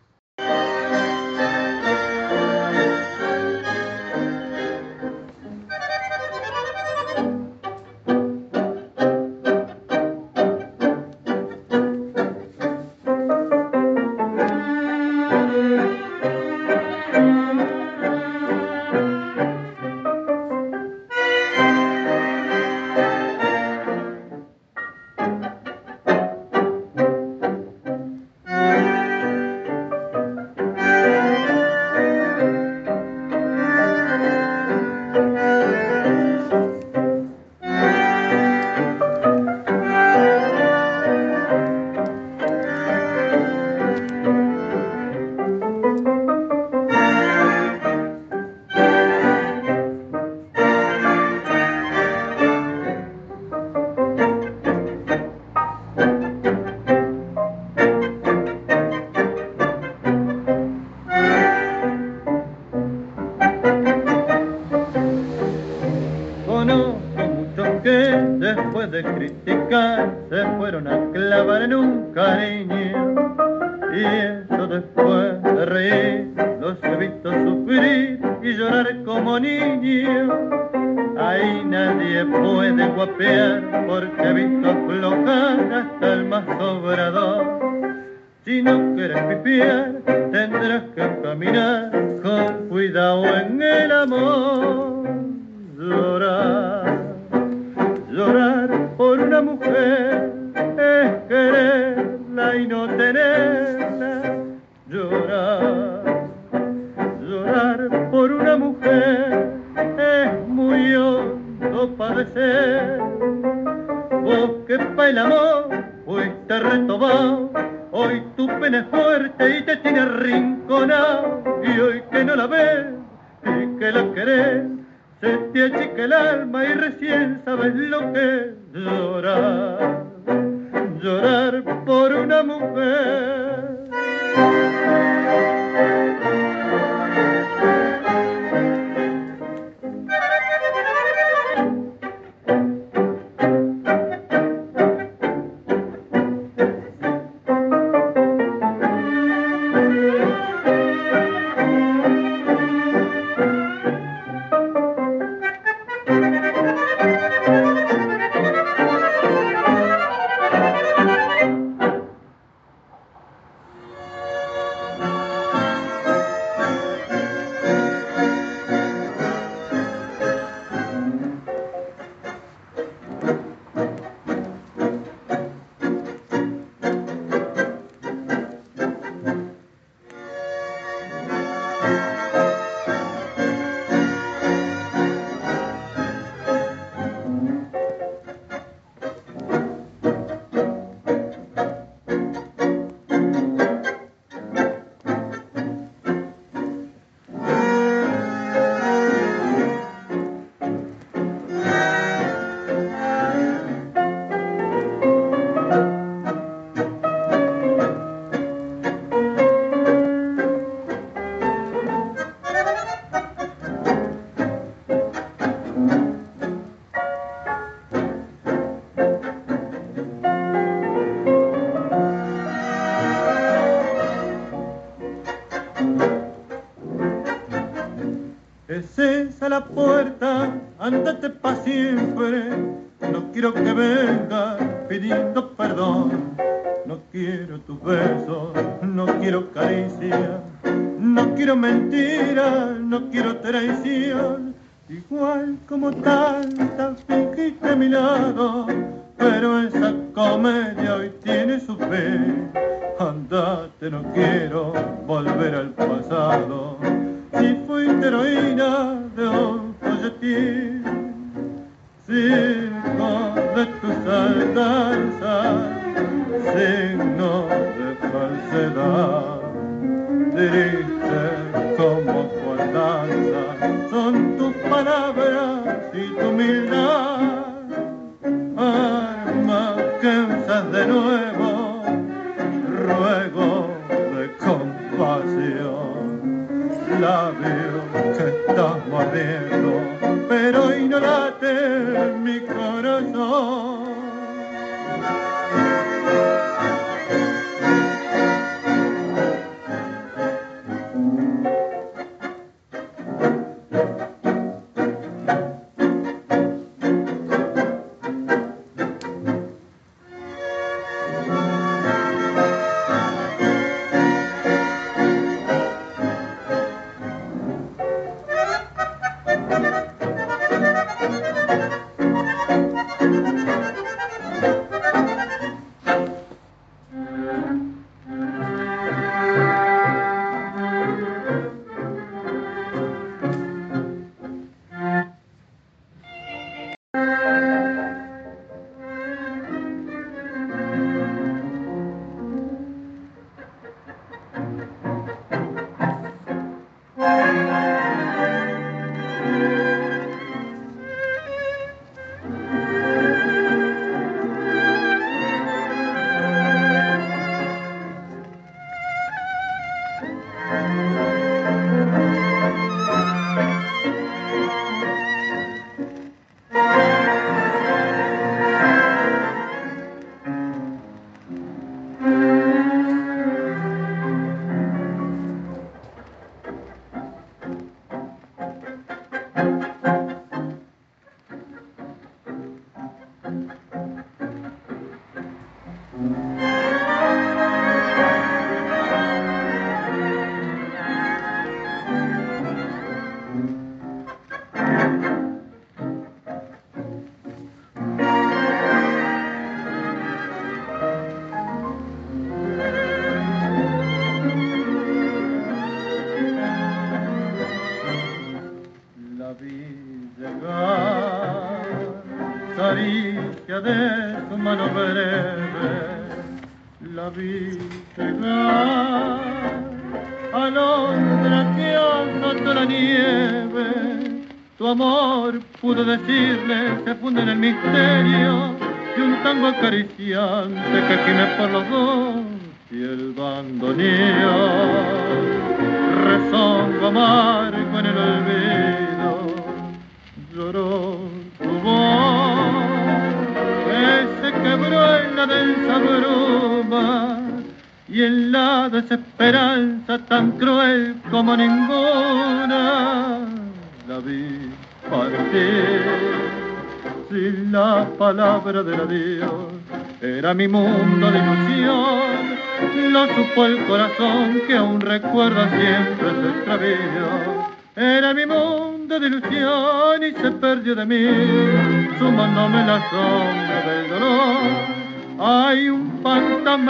Si no quieres pipiar, tendrás que caminar con cuidado en el amor. Llorar, llorar por una mujer es quererla y no tenerla. Llorar, llorar por una mujer es muy hondo padecer. Vos que pa' el amor fuiste retomado pena es fuerte y te tiene rinconado. Y hoy que no la ves y que la querés, se te achica el alma y recién sabes lo que es llorar. Llorar por una mujer.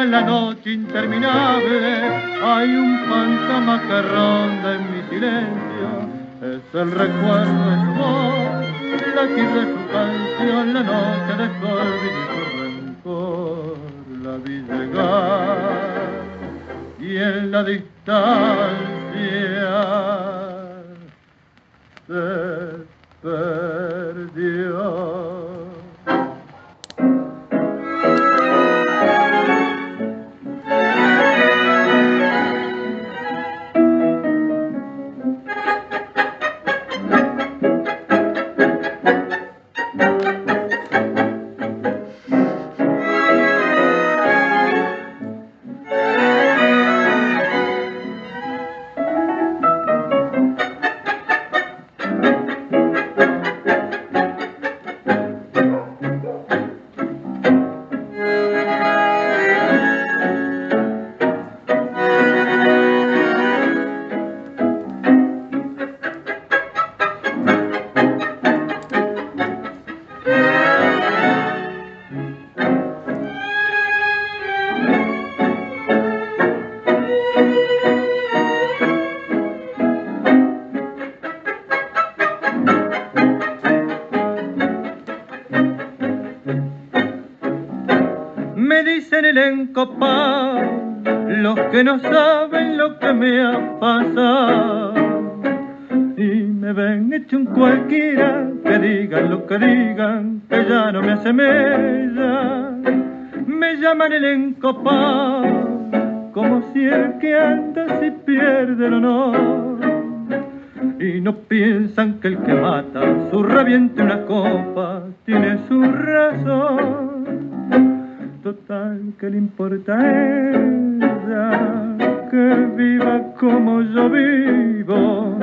en la noche interminable, hay un fantasma que ronda en mi silencio, es el recuerdo no saben lo que me ha pasado. Y me ven hecho un cualquiera, que digan lo que digan, que ya no me asemeja. Me llaman el encopado, como si el que anda si pierde el honor. Y no piensan que el que mata su reviente una copa tiene su razón. Total, que le importa a ella que viva como yo vivo?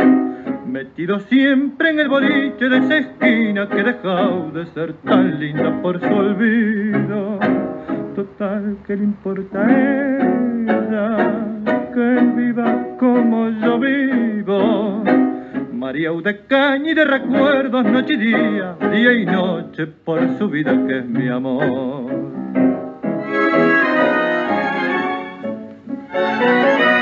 Metido siempre en el boliche de esa esquina que dejado de ser tan linda por su olvido. Total, que le importa a ella que viva como yo vivo? María de caña y de recuerdos, noche y día, día y noche, por su vida que es mi amor. Música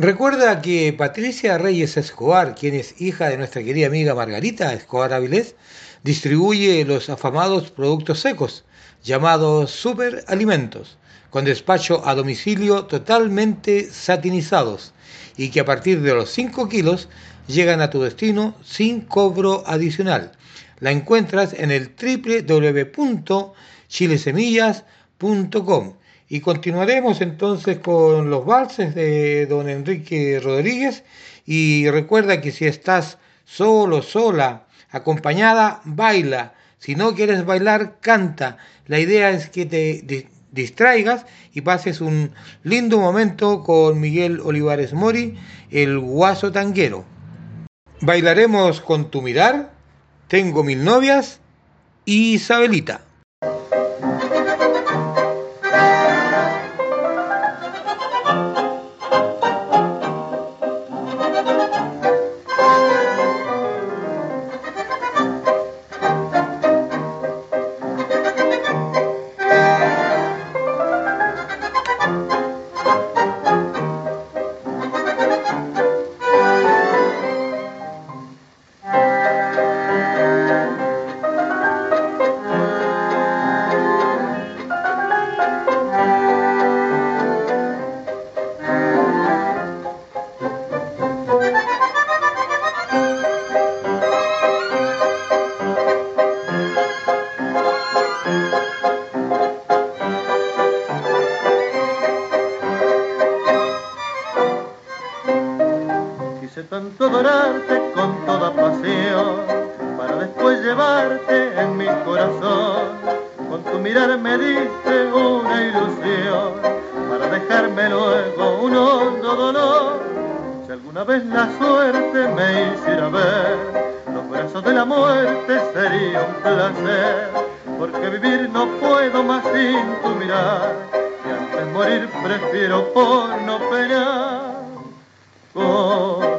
Recuerda que Patricia Reyes Escobar, quien es hija de nuestra querida amiga Margarita Escobar Avilés, distribuye los afamados productos secos, llamados superalimentos, con despacho a domicilio totalmente satinizados y que a partir de los 5 kilos llegan a tu destino sin cobro adicional. La encuentras en el www.chilesemillas.com y continuaremos entonces con los valses de don Enrique Rodríguez. Y recuerda que si estás solo, sola, acompañada, baila. Si no quieres bailar, canta. La idea es que te distraigas y pases un lindo momento con Miguel Olivares Mori, el guaso tanguero. Bailaremos con tu mirar, tengo mil novias y Isabelita. una ilusión para dejarme luego un hondo dolor. Si alguna vez la suerte me hiciera ver los brazos de la muerte sería un placer, porque vivir no puedo más sin tu mirar. Y antes morir prefiero por no penar. Con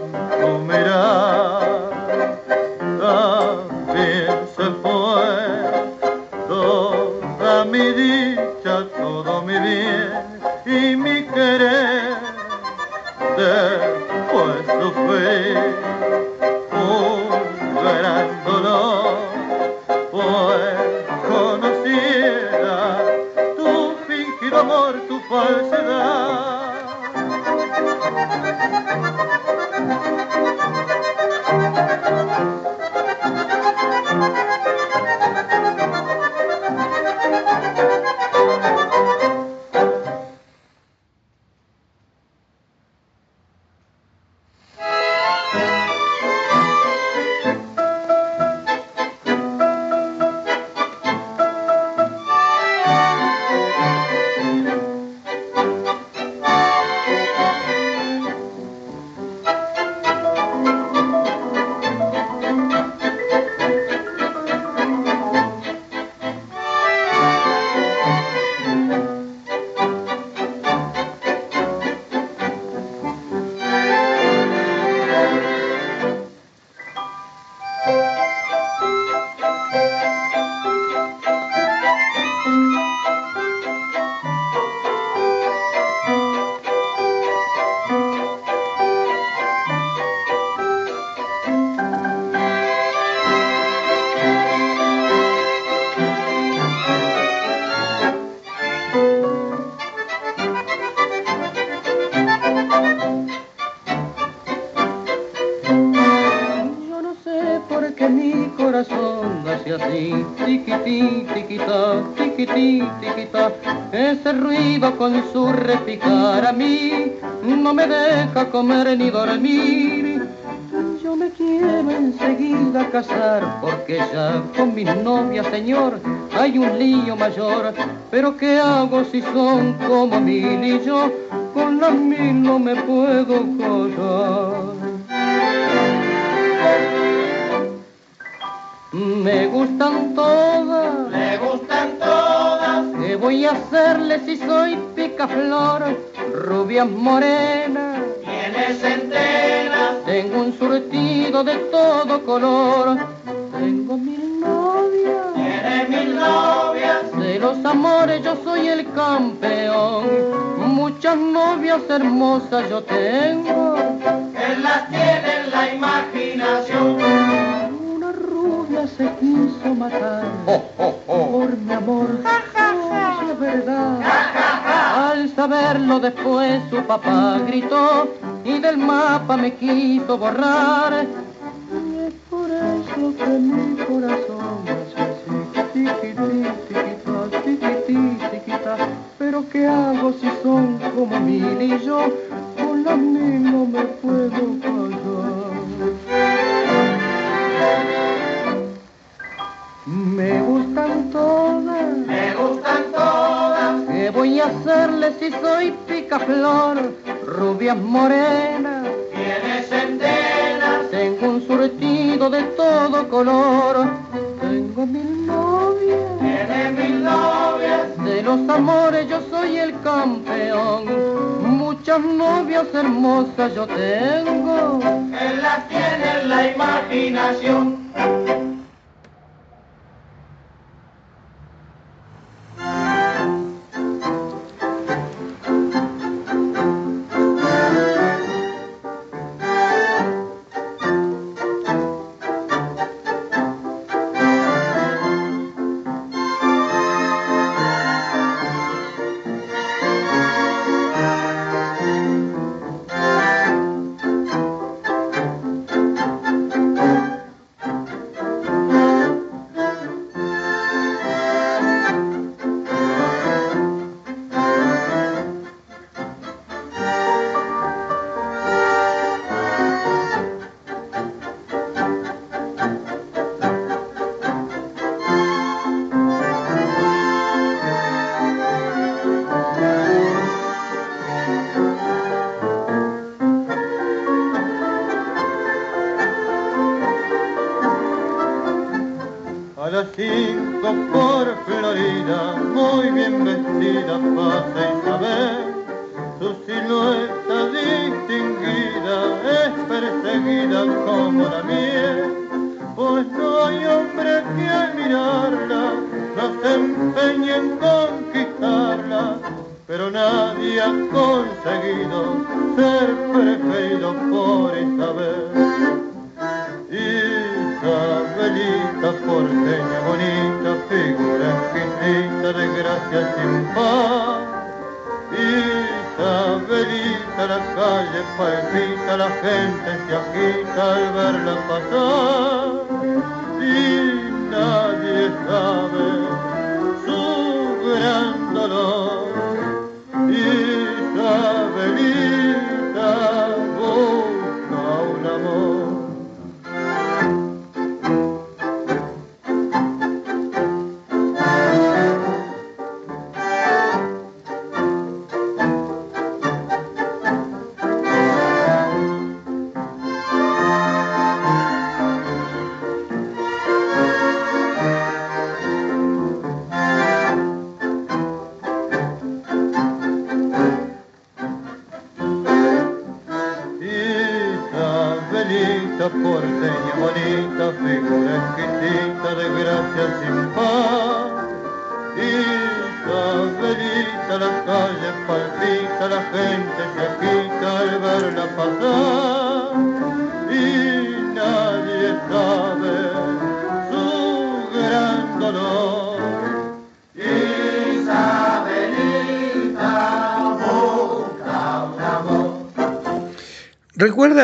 con su repicar a mí no me deja comer ni dormir. Yo me quiero enseguida casar porque ya con mi novia, señor, hay un lío mayor. Pero ¿qué hago si son como mil y yo con las mil no me puedo casar? Me gustan todas, hacerle si soy picaflor? Rubias morenas, tiene centenas. Tengo un surtido de todo color. Tengo mil novias, tiene mil novias. De los amores yo soy el campeón. Muchas novias hermosas yo tengo. Él las tiene en la imaginación se quiso matar por mi amor. Es. Al saberlo después su papá gritó y del mapa me quiso borrar. Y es por eso que mi corazón hace así, tiquití, tiquitá. Pero ¿qué hago si son como mil y yo con la mil no me puedo callar? Me gustan todas, me gustan todas. ¿Qué voy a hacerle si soy picaflor? Rubias morenas, tiene centenas. Tengo un surtido de todo color. Tengo mil novias, tiene mil novias. De los amores yo soy el campeón. Muchas novias hermosas yo tengo. Él las tiene en la imaginación.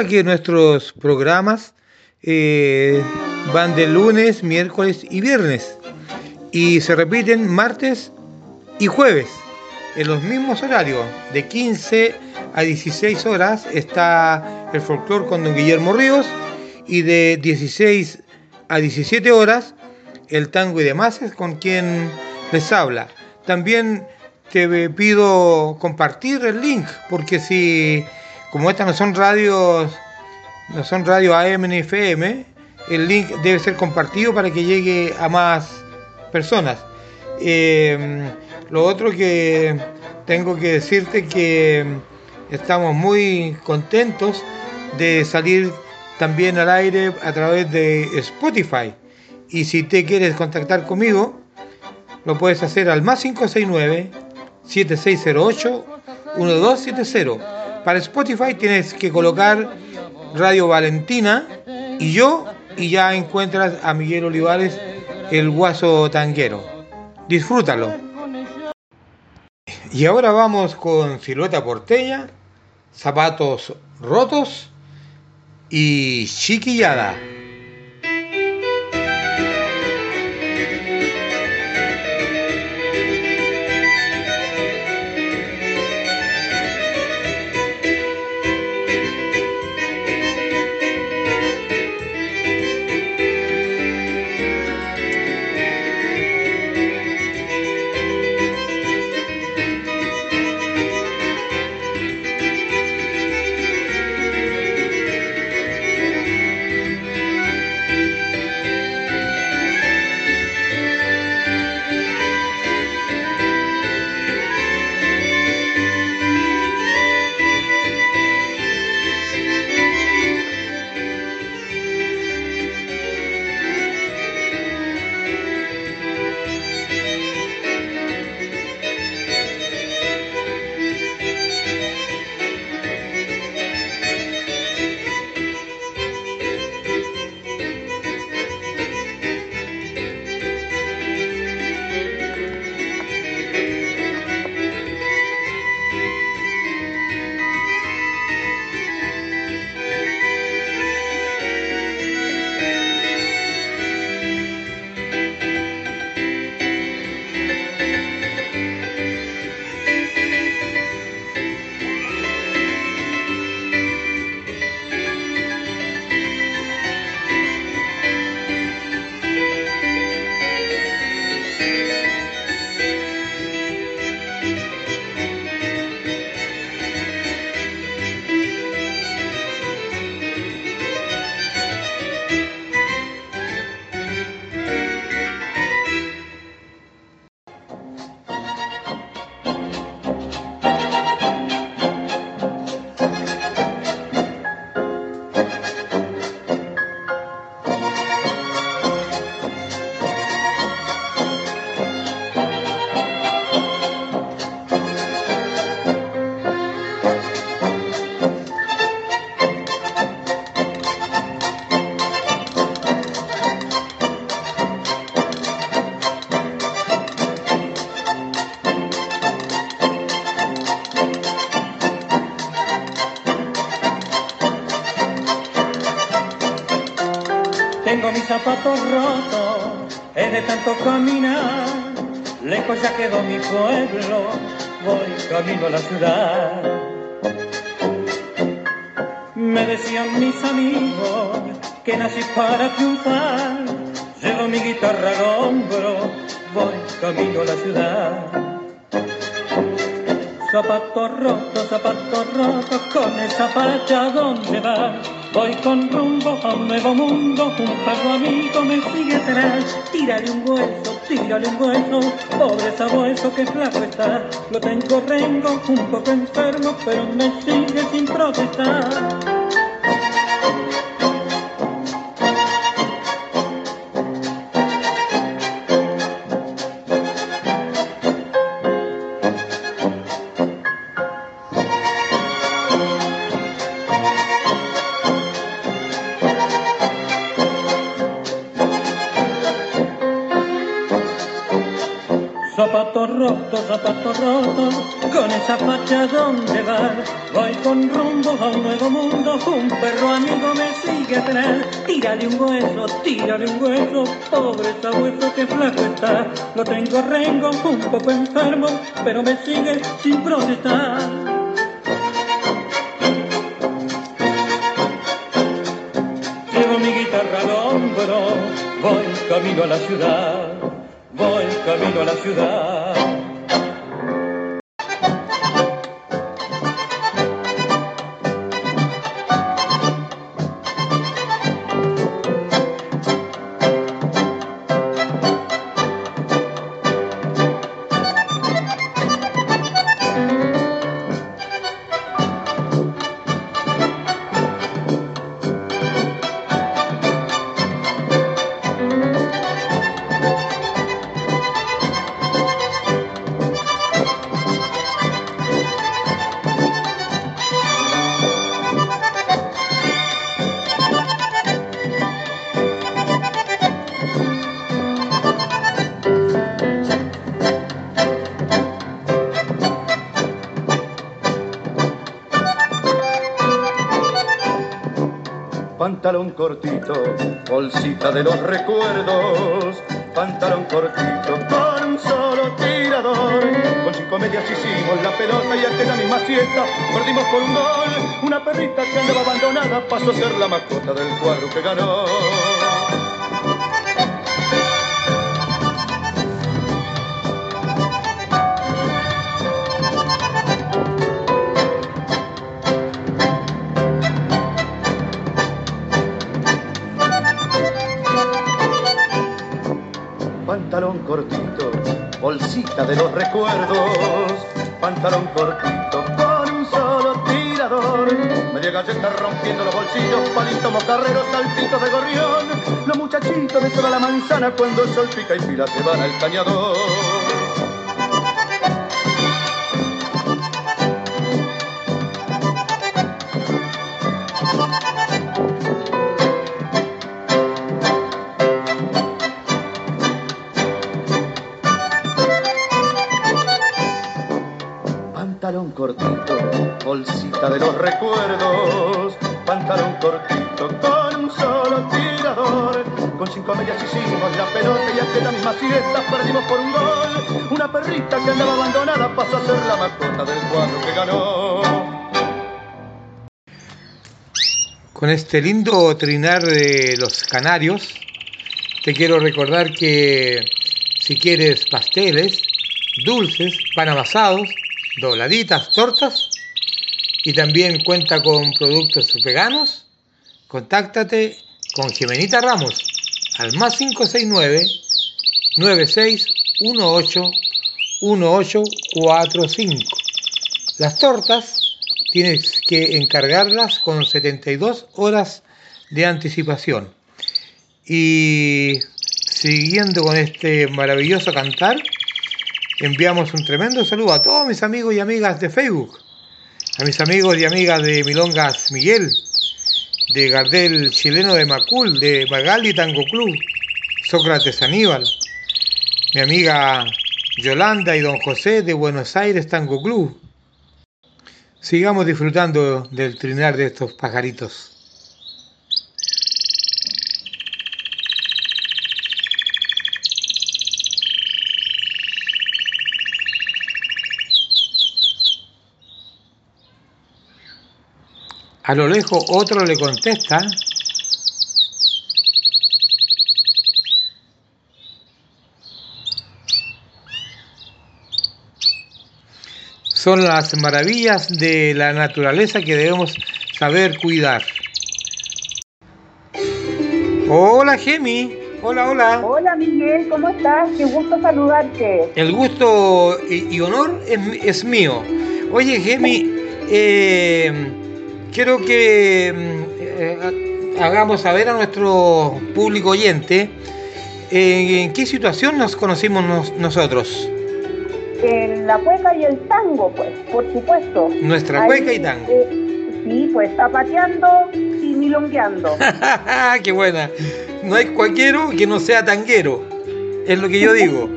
Que nuestros programas eh, van de lunes, miércoles y viernes. Y se repiten martes y jueves, en los mismos horarios, de 15 a 16 horas está el folclore con don Guillermo Ríos y de 16 a 17 horas el tango y demás es con quien les habla. También te pido compartir el link porque si como estas no son radios no son radio AM ni FM, el link debe ser compartido para que llegue a más personas. Eh, lo otro que tengo que decirte que estamos muy contentos de salir también al aire a través de Spotify. Y si te quieres contactar conmigo, lo puedes hacer al más 569 7608 1270. Para Spotify tienes que colocar Radio Valentina y yo y ya encuentras a Miguel Olivares, el guaso tanguero. Disfrútalo. Y ahora vamos con Silueta Porteña, Zapatos Rotos y Chiquillada. Tanto caminar. Lejos ya quedó mi pueblo, voy camino a la ciudad. Me decían mis amigos que nací para triunfar. Llevo mi guitarra al hombro, voy camino a la ciudad. Zapatos rotos, zapatos esa facha ¿dónde vas? Voy con rumbo a un nuevo mundo, un pago amigo me sigue atrás. Tírale un hueso, tírale un hueso, pobre sabueso que flaco está. Lo tengo rengo, un poco enfermo, pero me sigue sin protestar. Facha donde vas. Voy con rumbo a un nuevo mundo, un perro amigo me sigue atrás. Tira de un hueso, tira un hueso, pobre sabueso que flaco está. Lo tengo rengo, un poco enfermo, pero me sigue sin protestar. Llevo mi guitarra al hombro, voy camino a la ciudad, voy camino a la ciudad. De los recuerdos. Pantalón cortito con un solo tirador. Con cinco medias hicimos la pelota y aquella misma siesta perdimos por un gol. Una perrita que andaba abandonada pasó a ser la mascota del cuadro que ganó. Bolsita de los recuerdos. Pantalón cortito con un solo tirador. Media galleta rompiendo los bolsillos, palito mocarrero, saltito de gorrión. Los muchachitos de toda la manzana cuando el sol pica y pila se van al cañador. De los recuerdos. Pantalón cortito con un solo tirador. Con cinco medias hicimos la pelota y aquella misma siesta perdimos por un gol. Una perrita que andaba abandonada pasó a ser la mascota del cuadro que ganó. Con este lindo trinar de los canarios, te quiero recordar que si quieres pasteles, dulces, pan amasados, dobladitas, tortas y también cuenta con productos veganos, contáctate con Jimenita Ramos al más 569 9618 1845. Las tortas tienes que encargarlas con 72 horas de anticipación. Y siguiendo con este maravilloso cantar, enviamos un tremendo saludo a todos mis amigos y amigas de Facebook, a mis amigos y amigas de Milongas Miguel, de Gardel Chileno de Macul, de Magali Tango Club, Sócrates Aníbal, mi amiga Yolanda y don José de Buenos Aires Tango Club. Sigamos disfrutando del trinar de estos pajaritos. A lo lejos otro le contesta. Son las maravillas de la naturaleza que debemos saber cuidar. Hola Gemi, hola, hola. Hola Miguel, ¿cómo estás? Qué gusto saludarte. El gusto y, y honor es, es, mío. Oye Gemi, eh, quiero que eh, hagamos saber a nuestro público oyente eh, en qué situación nos conocimos nos, nosotros. En la cueca y el tango, pues, por supuesto. Nuestra Ahí, cueca y tango. eh, sí, pues zapateando y milongueando. *laughs* ¡Qué buena! No hay cualquiera que no sea tanguero, es lo que yo digo.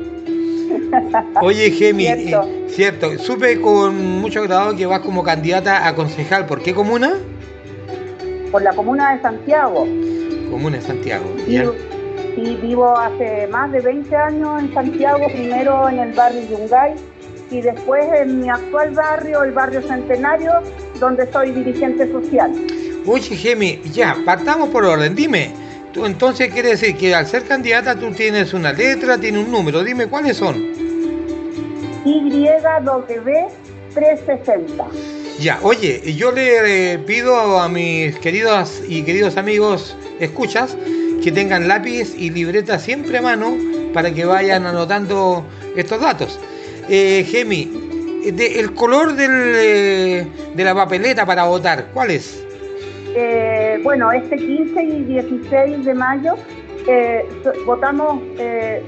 Oye, Gemi, Cierto. eh, cierto, supe con mucho agrado que vas como candidata a concejal. ¿Por qué comuna? Por la comuna de Santiago. Comuna de Santiago. Y, ¿ya? y vivo hace más de 20 años en Santiago, primero en el barrio Yungay y después en mi actual barrio, el barrio Centenario, donde soy dirigente social. Oye, Gemi, ya, partamos por orden. Dime, tú entonces quiere decir que al ser candidata tú tienes una letra, tienes un número. Dime cuáles son. YW360. Ya, oye, yo le eh, pido a mis queridos y queridos amigos escuchas que tengan lápiz y libreta siempre a mano para que vayan anotando estos datos. Eh, Gemi, de- el color del, eh, de la papeleta para votar, ¿cuál es? Eh, bueno, este 15 y 16 de mayo eh, votamos eh,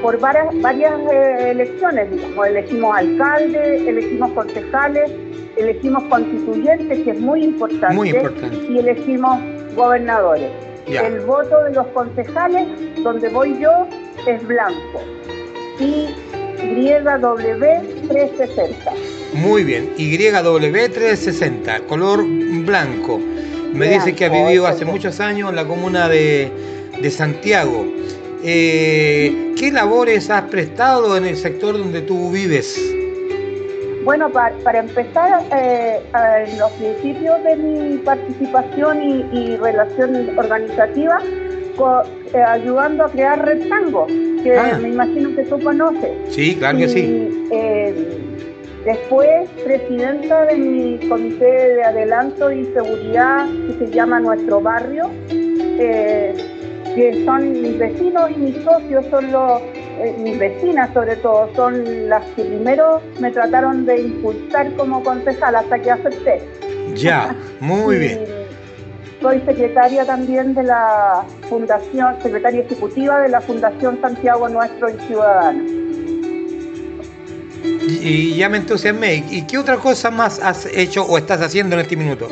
por varias, varias elecciones, digamos, elegimos alcalde, elegimos concejales, elegimos constituyentes, que es muy importante, Muy importante. y elegimos gobernadores. El voto de los concejales, donde voy yo, es blanco. Y YW360. Muy bien, YW360, color blanco. Me dice que ha vivido hace muchos años en la comuna de, de Santiago. Eh, ¿Qué labores has prestado en el sector donde tú vives? Bueno, pa- para empezar, eh, eh, en los principios de mi participación y, y relación organizativa, co- eh, ayudando a crear Red Tango, que Ah. me imagino que tú conoces. Sí, claro que sí. Después, presidenta de mi comité de adelanto y seguridad, que se llama Nuestro Barrio, eh, que son mis vecinos y mis socios, son los, eh, mis vecinas sobre todo, son las que primero me trataron de impulsar como concejal hasta que acepté. Ya, muy *laughs* bien. Soy secretaria también de la Fundación, secretaria ejecutiva de la Fundación Santiago Nuestro y Ciudadano. Y, ya me entusiasmé. ¿Y qué otra cosa más has hecho o estás haciendo en este minuto?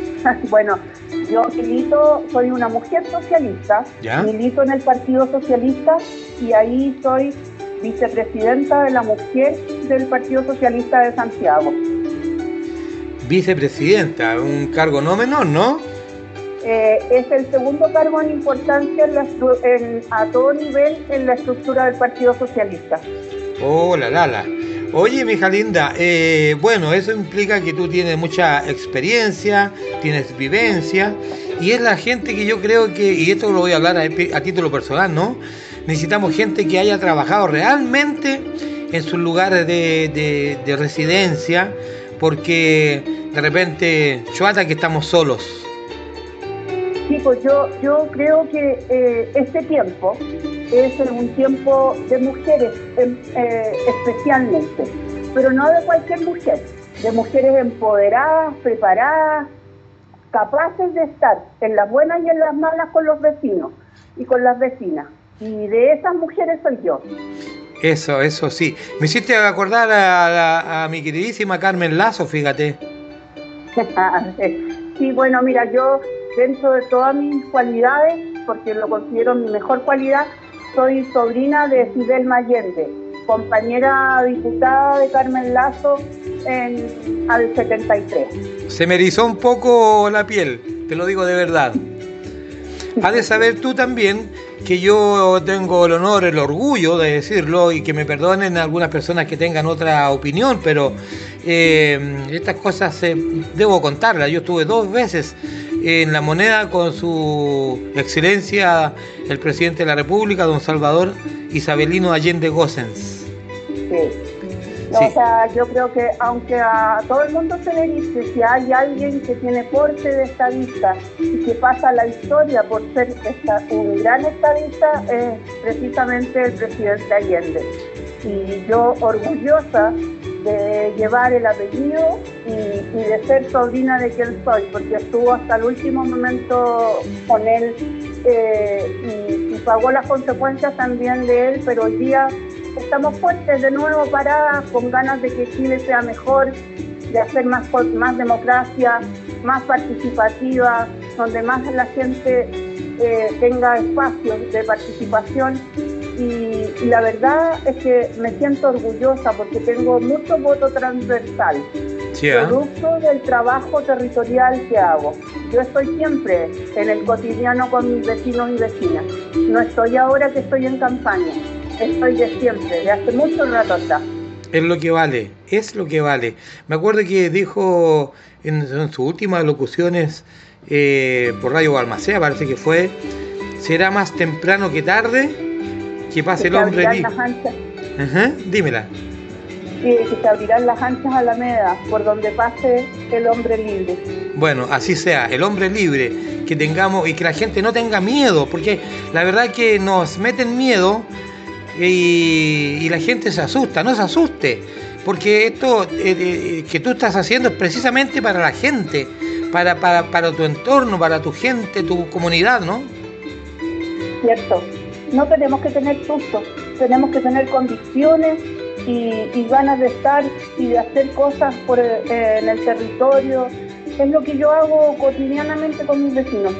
*laughs* bueno, yo milito, soy una mujer socialista, ¿Ya? milito en el Partido Socialista y ahí soy vicepresidenta de la mujer del Partido Socialista de Santiago. Vicepresidenta, un cargo no menor, ¿no? Eh, es el segundo cargo en importancia en la estru- en- a todo nivel en la estructura del Partido Socialista. Oh, la la la. Oye, mija linda, eh, bueno, eso implica que tú tienes mucha experiencia, tienes vivencia, y es la gente que yo creo que, y esto lo voy a hablar a, título personal, ¿no? Necesitamos gente que haya trabajado realmente en sus lugares de residencia, porque de repente, chuata que estamos solos. Sí, pues yo, yo creo que eh, este tiempo es un tiempo de mujeres eh, especialmente, pero no de cualquier mujer, de mujeres empoderadas, preparadas, capaces de estar en las buenas y en las malas con los vecinos y con las vecinas. Y de esas mujeres soy yo. Eso, eso sí. Me hiciste acordar a, la- a mi queridísima Carmen Lazo, fíjate. *laughs* sí, bueno, mira, yo dentro de todas mis cualidades, porque lo considero mi mejor cualidad, soy sobrina de Fidel Mayende, compañera diputada de Carmen Lazo en, al 73. Se me erizó un poco la piel, te lo digo de verdad. Has de saber tú también que yo tengo el honor, el orgullo de decirlo y que me perdonen algunas personas que tengan otra opinión, pero eh, estas cosas eh, debo contarlas. Yo estuve dos veces en la moneda con su excelencia el presidente de la República, don Salvador Isabelino Allende Gossens. Sí. O sea, yo creo que aunque a todo el mundo se le dice si hay alguien que tiene porte de estadista y que pasa la historia por ser esta- un gran estadista, es precisamente el presidente Allende. Y yo orgullosa de llevar el apellido y, de ser sobrina de quien soy, porque estuvo hasta el último momento con él eh, y, pagó las consecuencias también de él, pero hoy día estamos fuertes de nuevo paradas con ganas de que Chile sea mejor, de hacer más, más democracia, más participativa, donde más la gente eh, tenga espacios de participación y, la verdad es que me siento orgullosa porque tengo mucho voto transversal, ¿ah? producto del trabajo territorial que hago. Yo estoy siempre en el cotidiano con mis vecinos y vecinas. No estoy ahora que estoy en campaña, estoy de siempre, de hace mucho rato atrás. Es lo que vale, es lo que vale. Me acuerdo que dijo en, sus últimas locuciones eh, por Radio Balmacea, parece que fue, será más temprano que tarde que pase el hombre libre. Ajá, dímela. Sí, que se abrirán las anchas alamedas por donde pase el hombre libre. Bueno, así sea, el hombre libre, que tengamos y que la gente no tenga miedo, porque la verdad que nos meten miedo y, la gente se asusta, no se asuste, porque esto eh, eh, que tú estás haciendo es precisamente para la gente, para, para, para tu entorno, para tu gente, tu comunidad, ¿no? Cierto, no tenemos que tener susto, tenemos que tener condiciones y, ganas de estar y de hacer cosas por, eh, en el territorio. Es lo que yo hago cotidianamente con mis vecinos.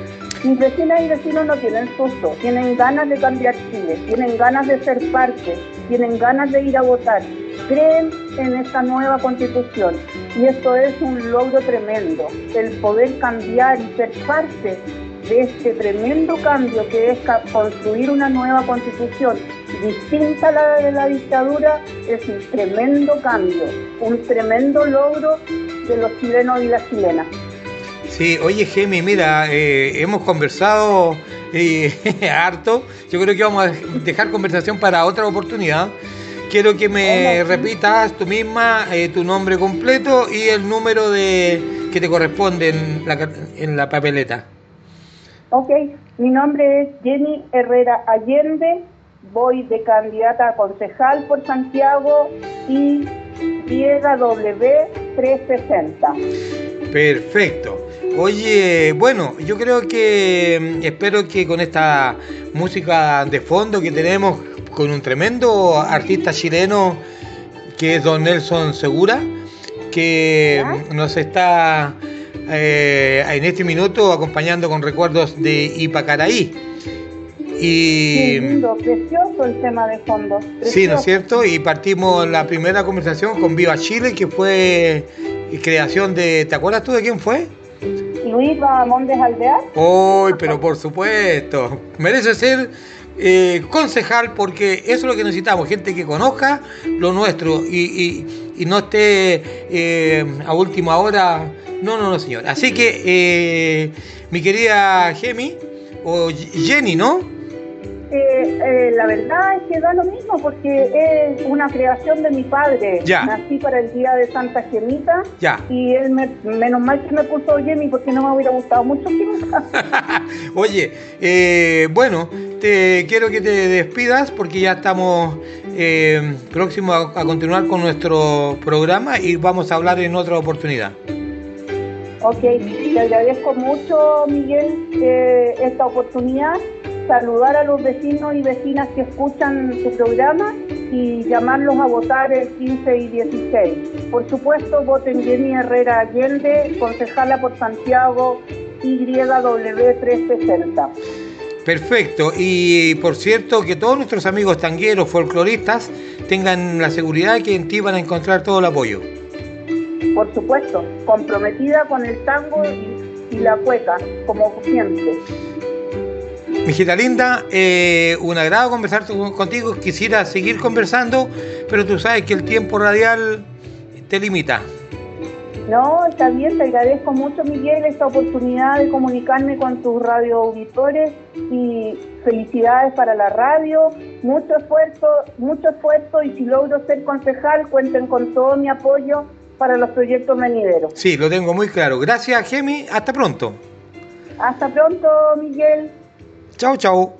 Mis vecinas y vecinos no tienen susto, tienen ganas de cambiar Chile, tienen ganas de ser parte, tienen ganas de ir a votar, creen en esta nueva constitución y esto es un logro tremendo, el poder cambiar y ser parte de este tremendo cambio que es construir una nueva constitución distinta a la de la dictadura es un tremendo cambio, un tremendo logro de los chilenos y las chilenas. Sí, oye Gemi, mira, eh, hemos conversado eh, *laughs* harto, yo creo que vamos a dejar conversación para otra oportunidad. Quiero que me repitas tú misma eh, tu nombre completo y el número de que te corresponde en la, en la papeleta. Ok, mi nombre es Jenny Herrera Allende, voy de candidata a concejal por Santiago y W360. Perfecto. Oye, bueno, yo creo que mm, espero que con esta música de fondo que tenemos con un tremendo artista chileno que es Don Nelson Segura, que nos está eh, en este minuto acompañando con recuerdos de Ipacaraí. Y, lindo, precioso el tema de fondo. Sí, ¿no es cierto? Y partimos la primera conversación con Viva Chile, que fue creación de... ¿Te acuerdas tú de quién fue? Luis Mondes Aldear. Uy, pero por supuesto. Merece ser eh, concejal porque eso es lo que necesitamos, gente que conozca lo nuestro y, no esté eh, a última hora no, no, no, señor. Así que, eh, mi querida Gemi, o Jenny, ¿no? Eh, eh, la verdad es que da lo mismo porque es una creación de mi padre. Ya. Nací para el día de Santa Gemita. Ya. Y él, me, menos mal que me puso Jenny porque no me hubiera gustado mucho Gemita. *laughs* Oye, bueno, te quiero que te despidas porque ya estamos próximos a continuar con nuestro programa y vamos a hablar en otra oportunidad. Ok, te agradezco mucho, Miguel, eh, esta oportunidad. Saludar a los vecinos y vecinas que escuchan tu programa y llamarlos a votar el 15 y 16. Por supuesto, voten Jenny Herrera Allende, concejala por Santiago, YW360. Perfecto, y por cierto que todos nuestros amigos tangueros, folcloristas, tengan la seguridad que en ti van a encontrar todo el apoyo por supuesto, comprometida con el tango y, la cueca, como siempre. Mijita linda, eh, un agrado conversar contigo. Quisiera seguir conversando, pero tú sabes que el tiempo radial te limita. No, está bien, te agradezco mucho, Miguel, esta oportunidad de comunicarme con tus radio auditores y felicidades para la radio. Mucho esfuerzo, mucho esfuerzo y si logro ser concejal, cuenten con todo mi apoyo para los proyectos venideros. Sí, lo tengo muy claro. Gracias, Gemi. Hasta pronto. Hasta pronto, Miguel. Chao, chao.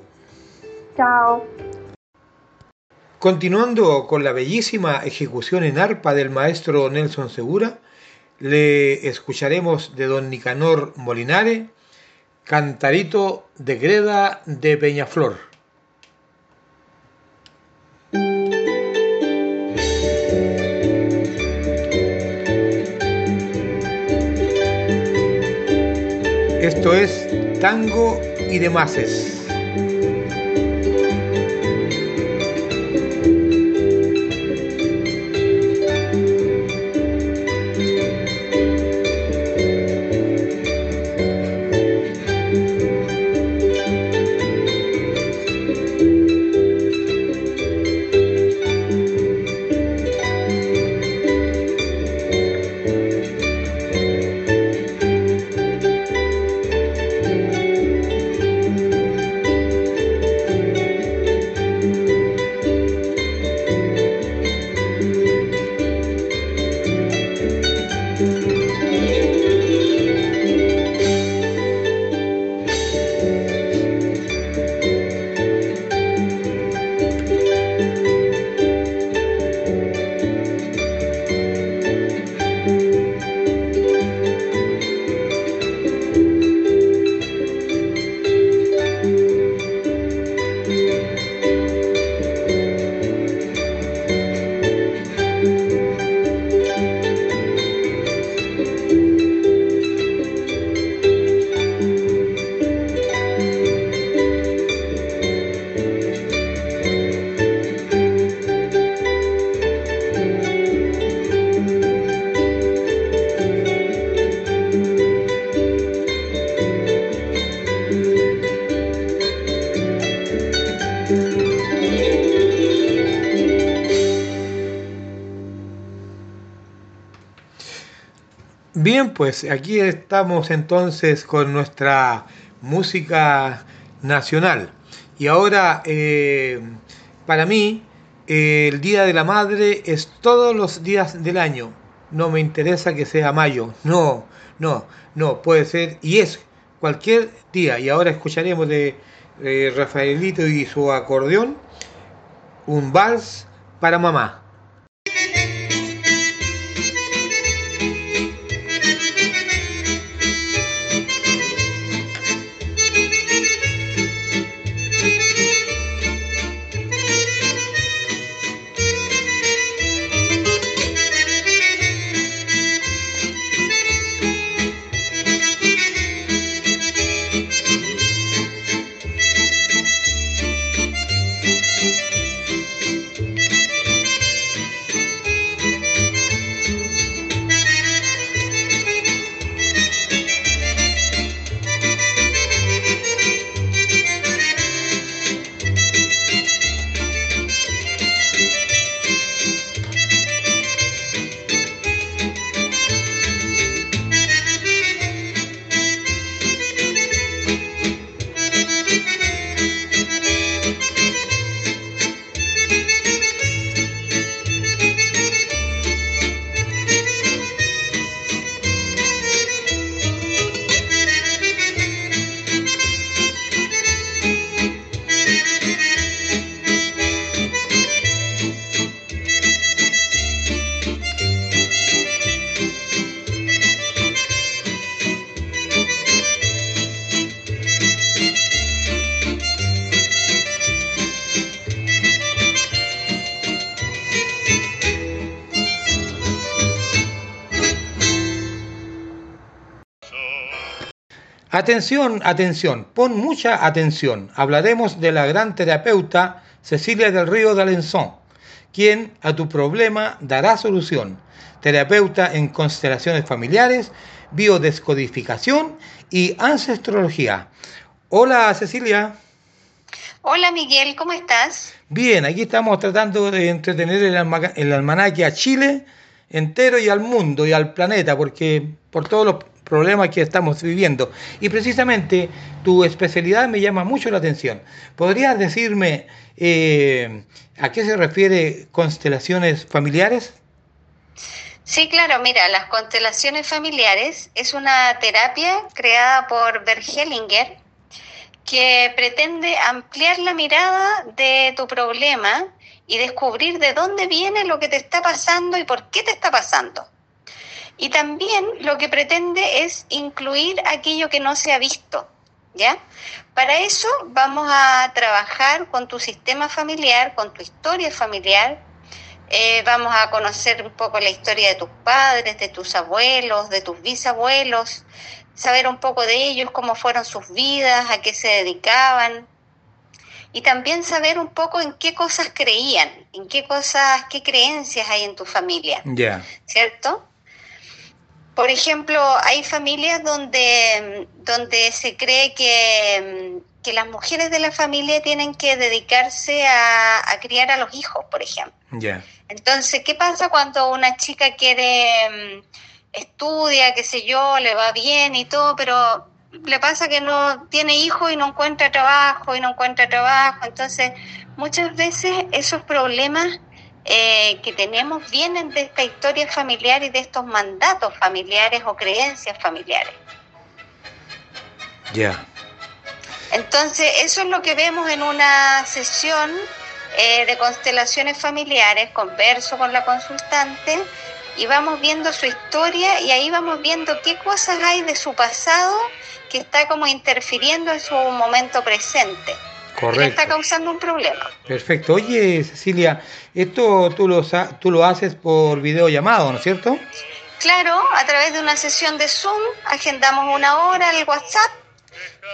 Chao. Continuando con la bellísima ejecución en arpa del maestro Nelson Segura, le escucharemos de don Nicanor Molinare, Cantarito de Greda de Peñaflor. Tango y Demases. Pues aquí estamos entonces con nuestra música nacional. Y ahora, eh, para mí, eh, el Día de la Madre es todos los días del año. No me interesa que sea mayo. No, no, no, puede ser y es cualquier día. Y ahora escucharemos de Rafaelito y su acordeón un vals para mamá. Atención, atención, pon mucha atención. Hablaremos de la gran terapeuta Cecilia del Río de Alençon, quien a tu problema dará solución. Terapeuta en constelaciones familiares, biodescodificación y ancestrología. Hola Cecilia. Hola Miguel, ¿cómo estás? Bien, aquí estamos tratando de entretener el, alma el almanaque a Chile entero y al mundo y al planeta, porque por todos los problemas que estamos viviendo. Y precisamente tu especialidad me llama mucho la atención. ¿Podrías decirme eh, a qué se refiere constelaciones familiares? Sí, claro, mira, las constelaciones familiares es una terapia creada por Bert Hellinger que pretende ampliar la mirada de tu problema y descubrir de dónde viene lo que te está pasando y por qué te está pasando. Y también lo que pretende es incluir aquello que no se ha visto, ¿ya? Para eso vamos a trabajar con tu sistema familiar, con tu historia familiar. Eh, vamos a conocer un poco la historia de tus padres, de tus abuelos, de tus bisabuelos, saber un poco de ellos, cómo fueron sus vidas, a qué se dedicaban, y también saber un poco en qué cosas creían, en qué cosas, qué creencias hay en tu familia. Ya. ¿Cierto? Por ejemplo, hay familias donde, donde se cree que, que las mujeres de la familia tienen que dedicarse a, criar a los hijos, por ejemplo. Ya. Entonces, ¿qué pasa cuando una chica quiere, estudia, qué sé yo, le va bien y todo, pero le pasa que no tiene hijos y no encuentra trabajo y no encuentra trabajo? Entonces, muchas veces esos problemas eh, que tenemos vienen de esta historia familiar y de estos mandatos familiares o creencias familiares. Ya. Entonces, eso es lo que vemos en una sesión eh, de constelaciones familiares, converso con la consultante y vamos viendo su historia y ahí vamos viendo qué cosas hay de su pasado que está como interfiriendo en su momento presente. Correcto. está causando un problema. Perfecto. Oye, Cecilia, esto tú lo, tú lo haces por videollamado, ¿no es cierto? Claro, a través de una sesión de Zoom, agendamos una hora al WhatsApp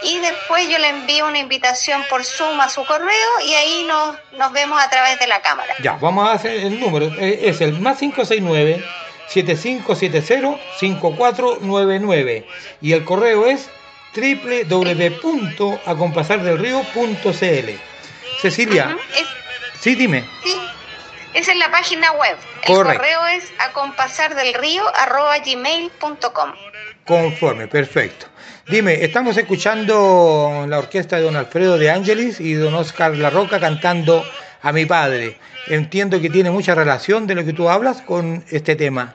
y después yo le envío una invitación por Zoom a su correo y ahí nos, nos vemos a través de la cámara. Ya, vamos a hacer el número, eh, es el más 569 7570 5499 y el correo es www.acompasardelrío.cl. Cecilia, sí, dime. Sí. Esa es la página web. El correo es acompasardelrío.gmail.com Conforme, perfecto. Dime, estamos escuchando la orquesta de don Alfredo de Ángelis y don Oscar La Roca cantando a mi padre. Entiendo que tiene mucha relación de lo que tú hablas con este tema.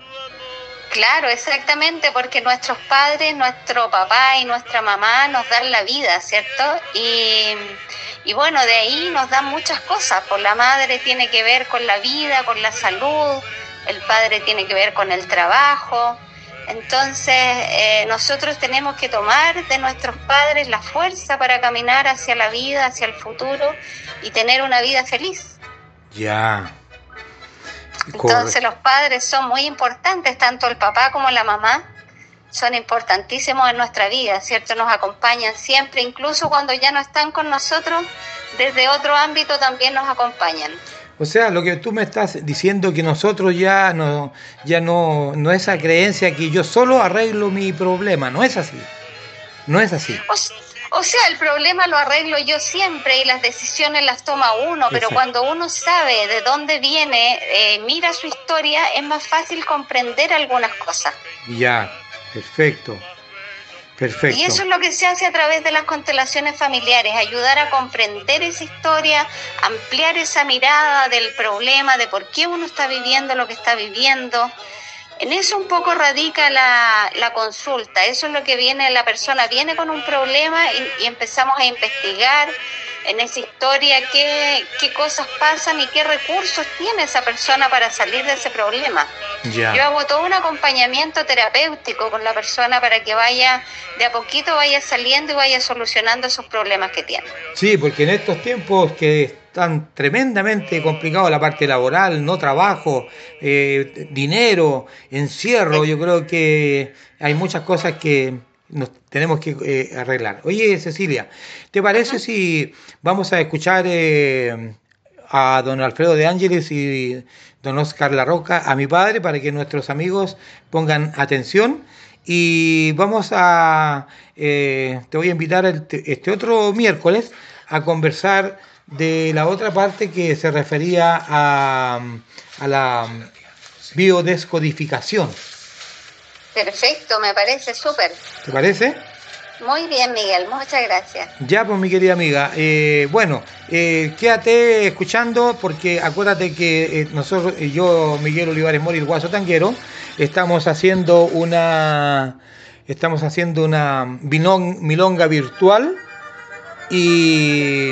Claro, exactamente, porque nuestros padres, nuestro papá y nuestra mamá nos dan la vida, ¿cierto? Y, y bueno, de ahí nos dan muchas cosas. Por la madre tiene que ver con la vida, con la salud, el padre tiene que ver con el trabajo. Entonces, eh, nosotros tenemos que tomar de nuestros padres la fuerza para caminar hacia la vida, hacia el futuro y tener una vida feliz. Ya. Entonces los padres son muy importantes, tanto el papá como la mamá son importantísimos en nuestra vida, ¿cierto? Nos acompañan siempre, incluso cuando ya no están con nosotros, desde otro ámbito también nos acompañan. O sea, lo que tú me estás diciendo que nosotros ya no, ya no, no esa creencia que yo solo arreglo mi problema, no es así. No es así. O, o sea, el problema lo arreglo yo siempre y las decisiones las toma uno, pero Exacto. cuando uno sabe de dónde viene, eh, mira su historia, es más fácil comprender algunas cosas. Ya, perfecto. Perfecto. Y eso es lo que se hace a través de las constelaciones familiares, ayudar a comprender esa historia, ampliar esa mirada del problema, de por qué uno está viviendo lo que está viviendo. En eso un poco radica la, la consulta, eso es lo que viene, la persona viene con un problema y, y empezamos a investigar en esa historia qué, qué cosas pasan y qué recursos tiene esa persona para salir de ese problema. Yo hago todo un acompañamiento terapéutico con la persona para que vaya, de a poquito vaya saliendo y vaya solucionando esos problemas que tiene. Sí, porque en estos tiempos que están tremendamente complicados la parte laboral, no trabajo, eh, dinero, encierro, yo creo que hay muchas cosas que nos tenemos que eh, arreglar. Oye, Cecilia, ¿te parece si vamos a escuchar eh, a don Alfredo de Ángeles y don Oscar La Roca, a mi padre, para que nuestros amigos pongan atención? Y vamos a, eh, te voy a invitar este otro miércoles a conversar de la otra parte que se refería a, a la biodescodificación. Perfecto, me parece súper. ¿Te parece? Muy bien, Miguel, muchas gracias. Ya, pues mi querida amiga, eh, bueno, eh, quédate escuchando porque acuérdate que eh, nosotros, eh, yo, Miguel Olivares Mori, el Guaso Tanguero, estamos haciendo una, estamos haciendo una milong- milonga virtual y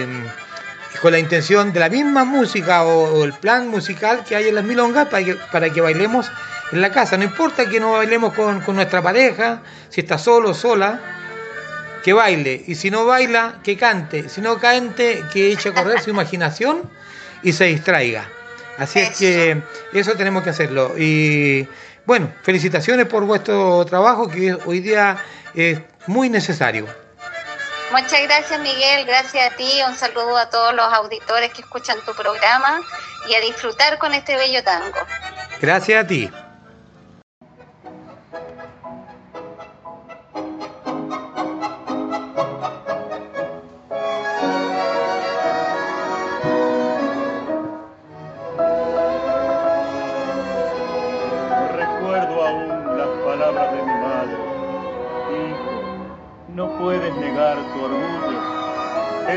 con la intención de la misma música o, o el plan musical que hay en las milongas para que, para que bailemos en la casa. No importa que no bailemos con, con nuestra pareja, si está solo o sola, que baile. Y si no baila, que cante. Si no cante, que eche a correr su *laughs* imaginación y se distraiga. Así es que eso tenemos que hacerlo. Y bueno, felicitaciones por vuestro trabajo que hoy día es muy necesario. Muchas gracias, Miguel, gracias a ti, un saludo a todos los auditores que escuchan tu programa y a disfrutar con este bello tango. Gracias a ti.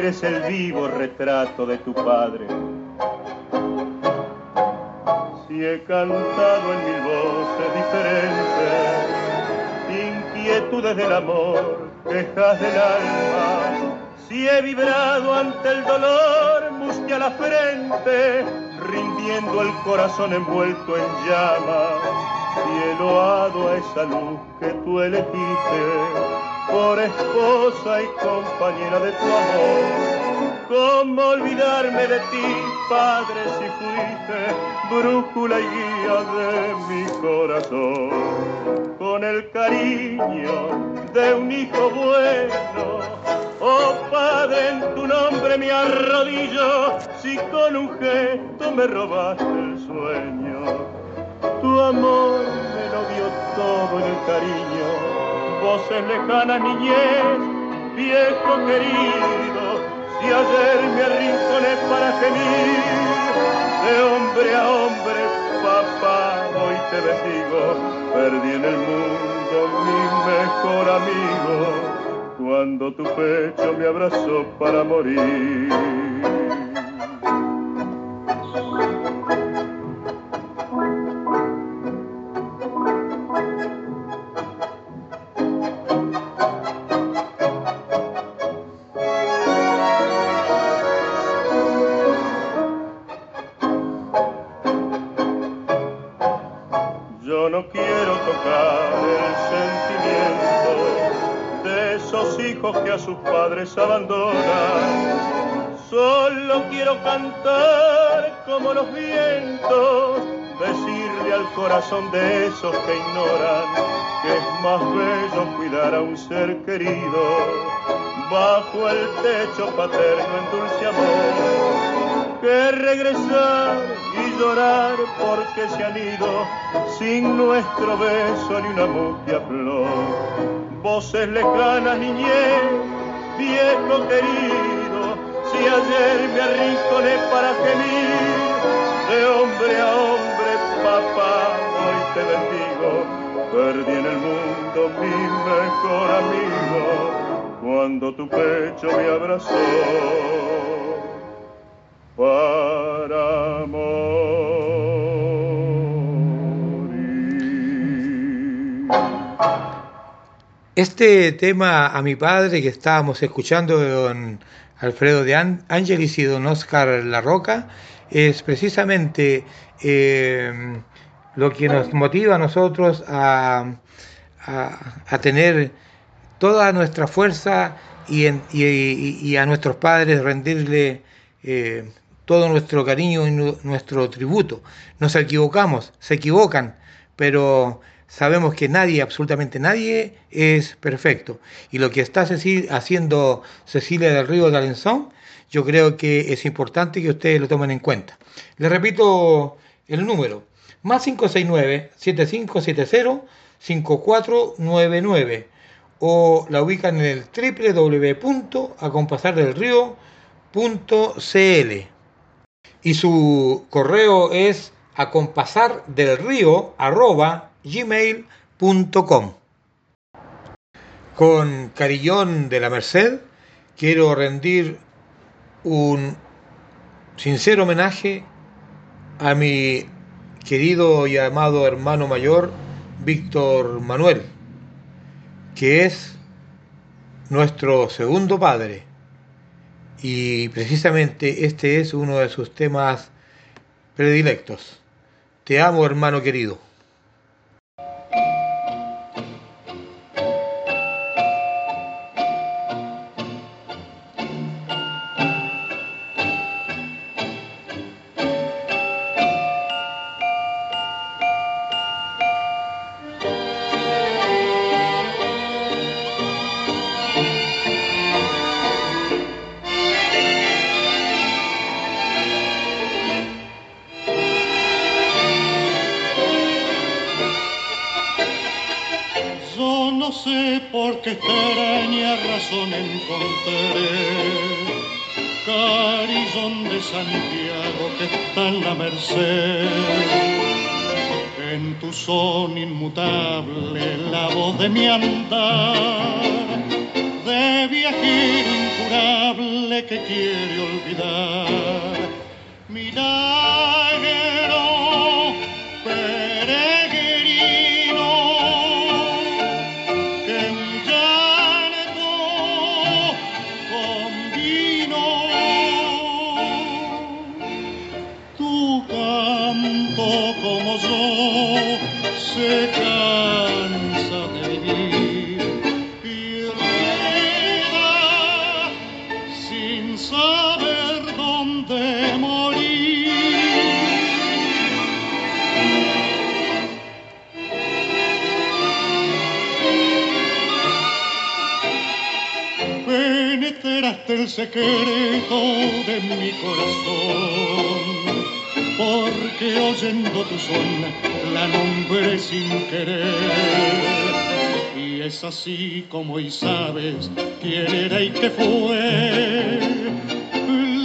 Eres el vivo retrato de tu padre. Si he cantado en mil voces diferentes, inquietudes del amor, quejas del alma. Si he vibrado ante el dolor, musque a la frente, rindiendo el corazón envuelto en llamas. Si he loado a esa luz que tú elegiste por esposa y compañera de tu amor. ¿Cómo olvidarme de ti, Padre, si fuiste brújula y guía de mi corazón? Con el cariño de un hijo bueno, oh Padre, en tu nombre me arrodillo, si con un gesto me robaste el sueño. Tu amor me lo dio todo el cariño, voces lejanas, niñez, viejo querido, si ayer me arrinconé para gemir, de hombre a hombre, papá, hoy te bendigo, perdí en el mundo mi mejor amigo, cuando tu pecho me abrazó para morir. A sus padres abandonan. Solo quiero cantar como los vientos, decirle al corazón de esos que ignoran que es más bello cuidar a un ser querido bajo el techo paterno en dulce amor que regresar y llorar porque se han ido sin nuestro beso ni una mutia flor. Voces lejanas, niñez, viejo querido, si ayer me arrinconé para gemir, de hombre a hombre, papá, hoy te bendigo, perdí en el mundo mi mejor amigo, cuando tu pecho me abrazó para Este tema a mi padre que estábamos escuchando don Alfredo de Ángelis y don Oscar La Roca es precisamente eh, lo que nos motiva a nosotros a, a, tener toda nuestra fuerza y, a nuestros padres rendirle eh, todo nuestro cariño y nuestro tributo. Nos equivocamos, se equivocan, pero sabemos que nadie, absolutamente nadie, es perfecto. Y lo que está haciendo Cecilia del Río de Alenzón, yo creo que es importante que ustedes lo tomen en cuenta. Les repito el número, más 569-7570-5499 o la ubican en el www.acompasardelrío.cl y su correo es acompasardelrío@gmail.com. Con Carillón de la Merced quiero rendir un sincero homenaje a mi querido y amado hermano mayor, Víctor Manuel, que es nuestro segundo padre. Y precisamente este es uno de sus temas predilectos. Te amo, hermano querido. Extraña razón encontré Carillón de Santiago que está en la merced. En tu son inmutable la voz de mi andar. De viajero incurable que quiere olvidar corazón, porque oyendo tu son la nombré sin querer. Y es así como hoy sabes quién era y qué fue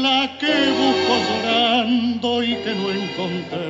la que busco llorando y que no encontraré.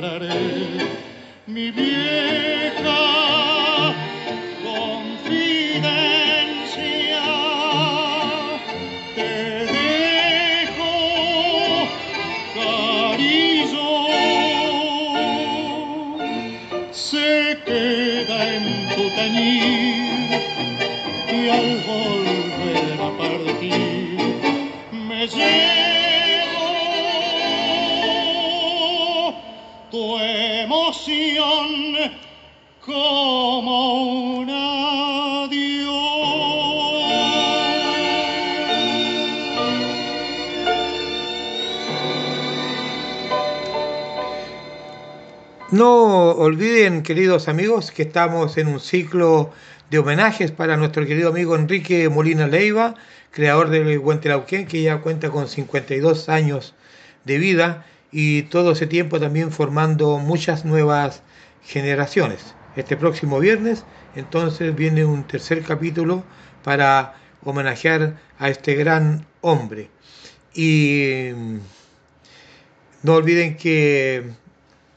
Queridos amigos, que estamos en un ciclo de homenajes para nuestro querido amigo Enrique Molina Leiva, creador del Huentelauquén, que ya cuenta con 52 años de vida y todo ese tiempo también formando muchas nuevas generaciones. Este próximo viernes, entonces, viene un tercer capítulo para homenajear a este gran hombre. Y no olviden que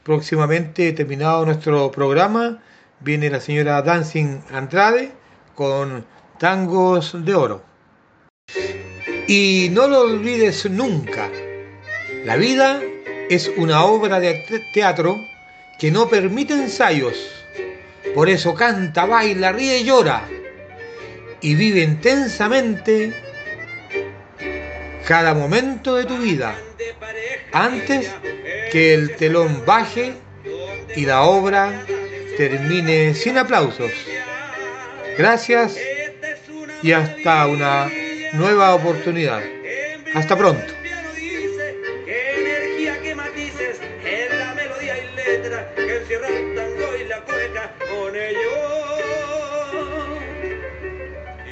próximamente, terminado nuestro programa, viene la señora Dancing Andrade con Tangos de Oro. Y no lo olvides nunca, la vida es una obra de teatro que no permite ensayos. Por eso canta, baila, ríe y llora. Y vive intensamente cada momento de tu vida antes que el telón baje y la obra termine sin aplausos. Gracias y hasta una nueva oportunidad. Hasta pronto.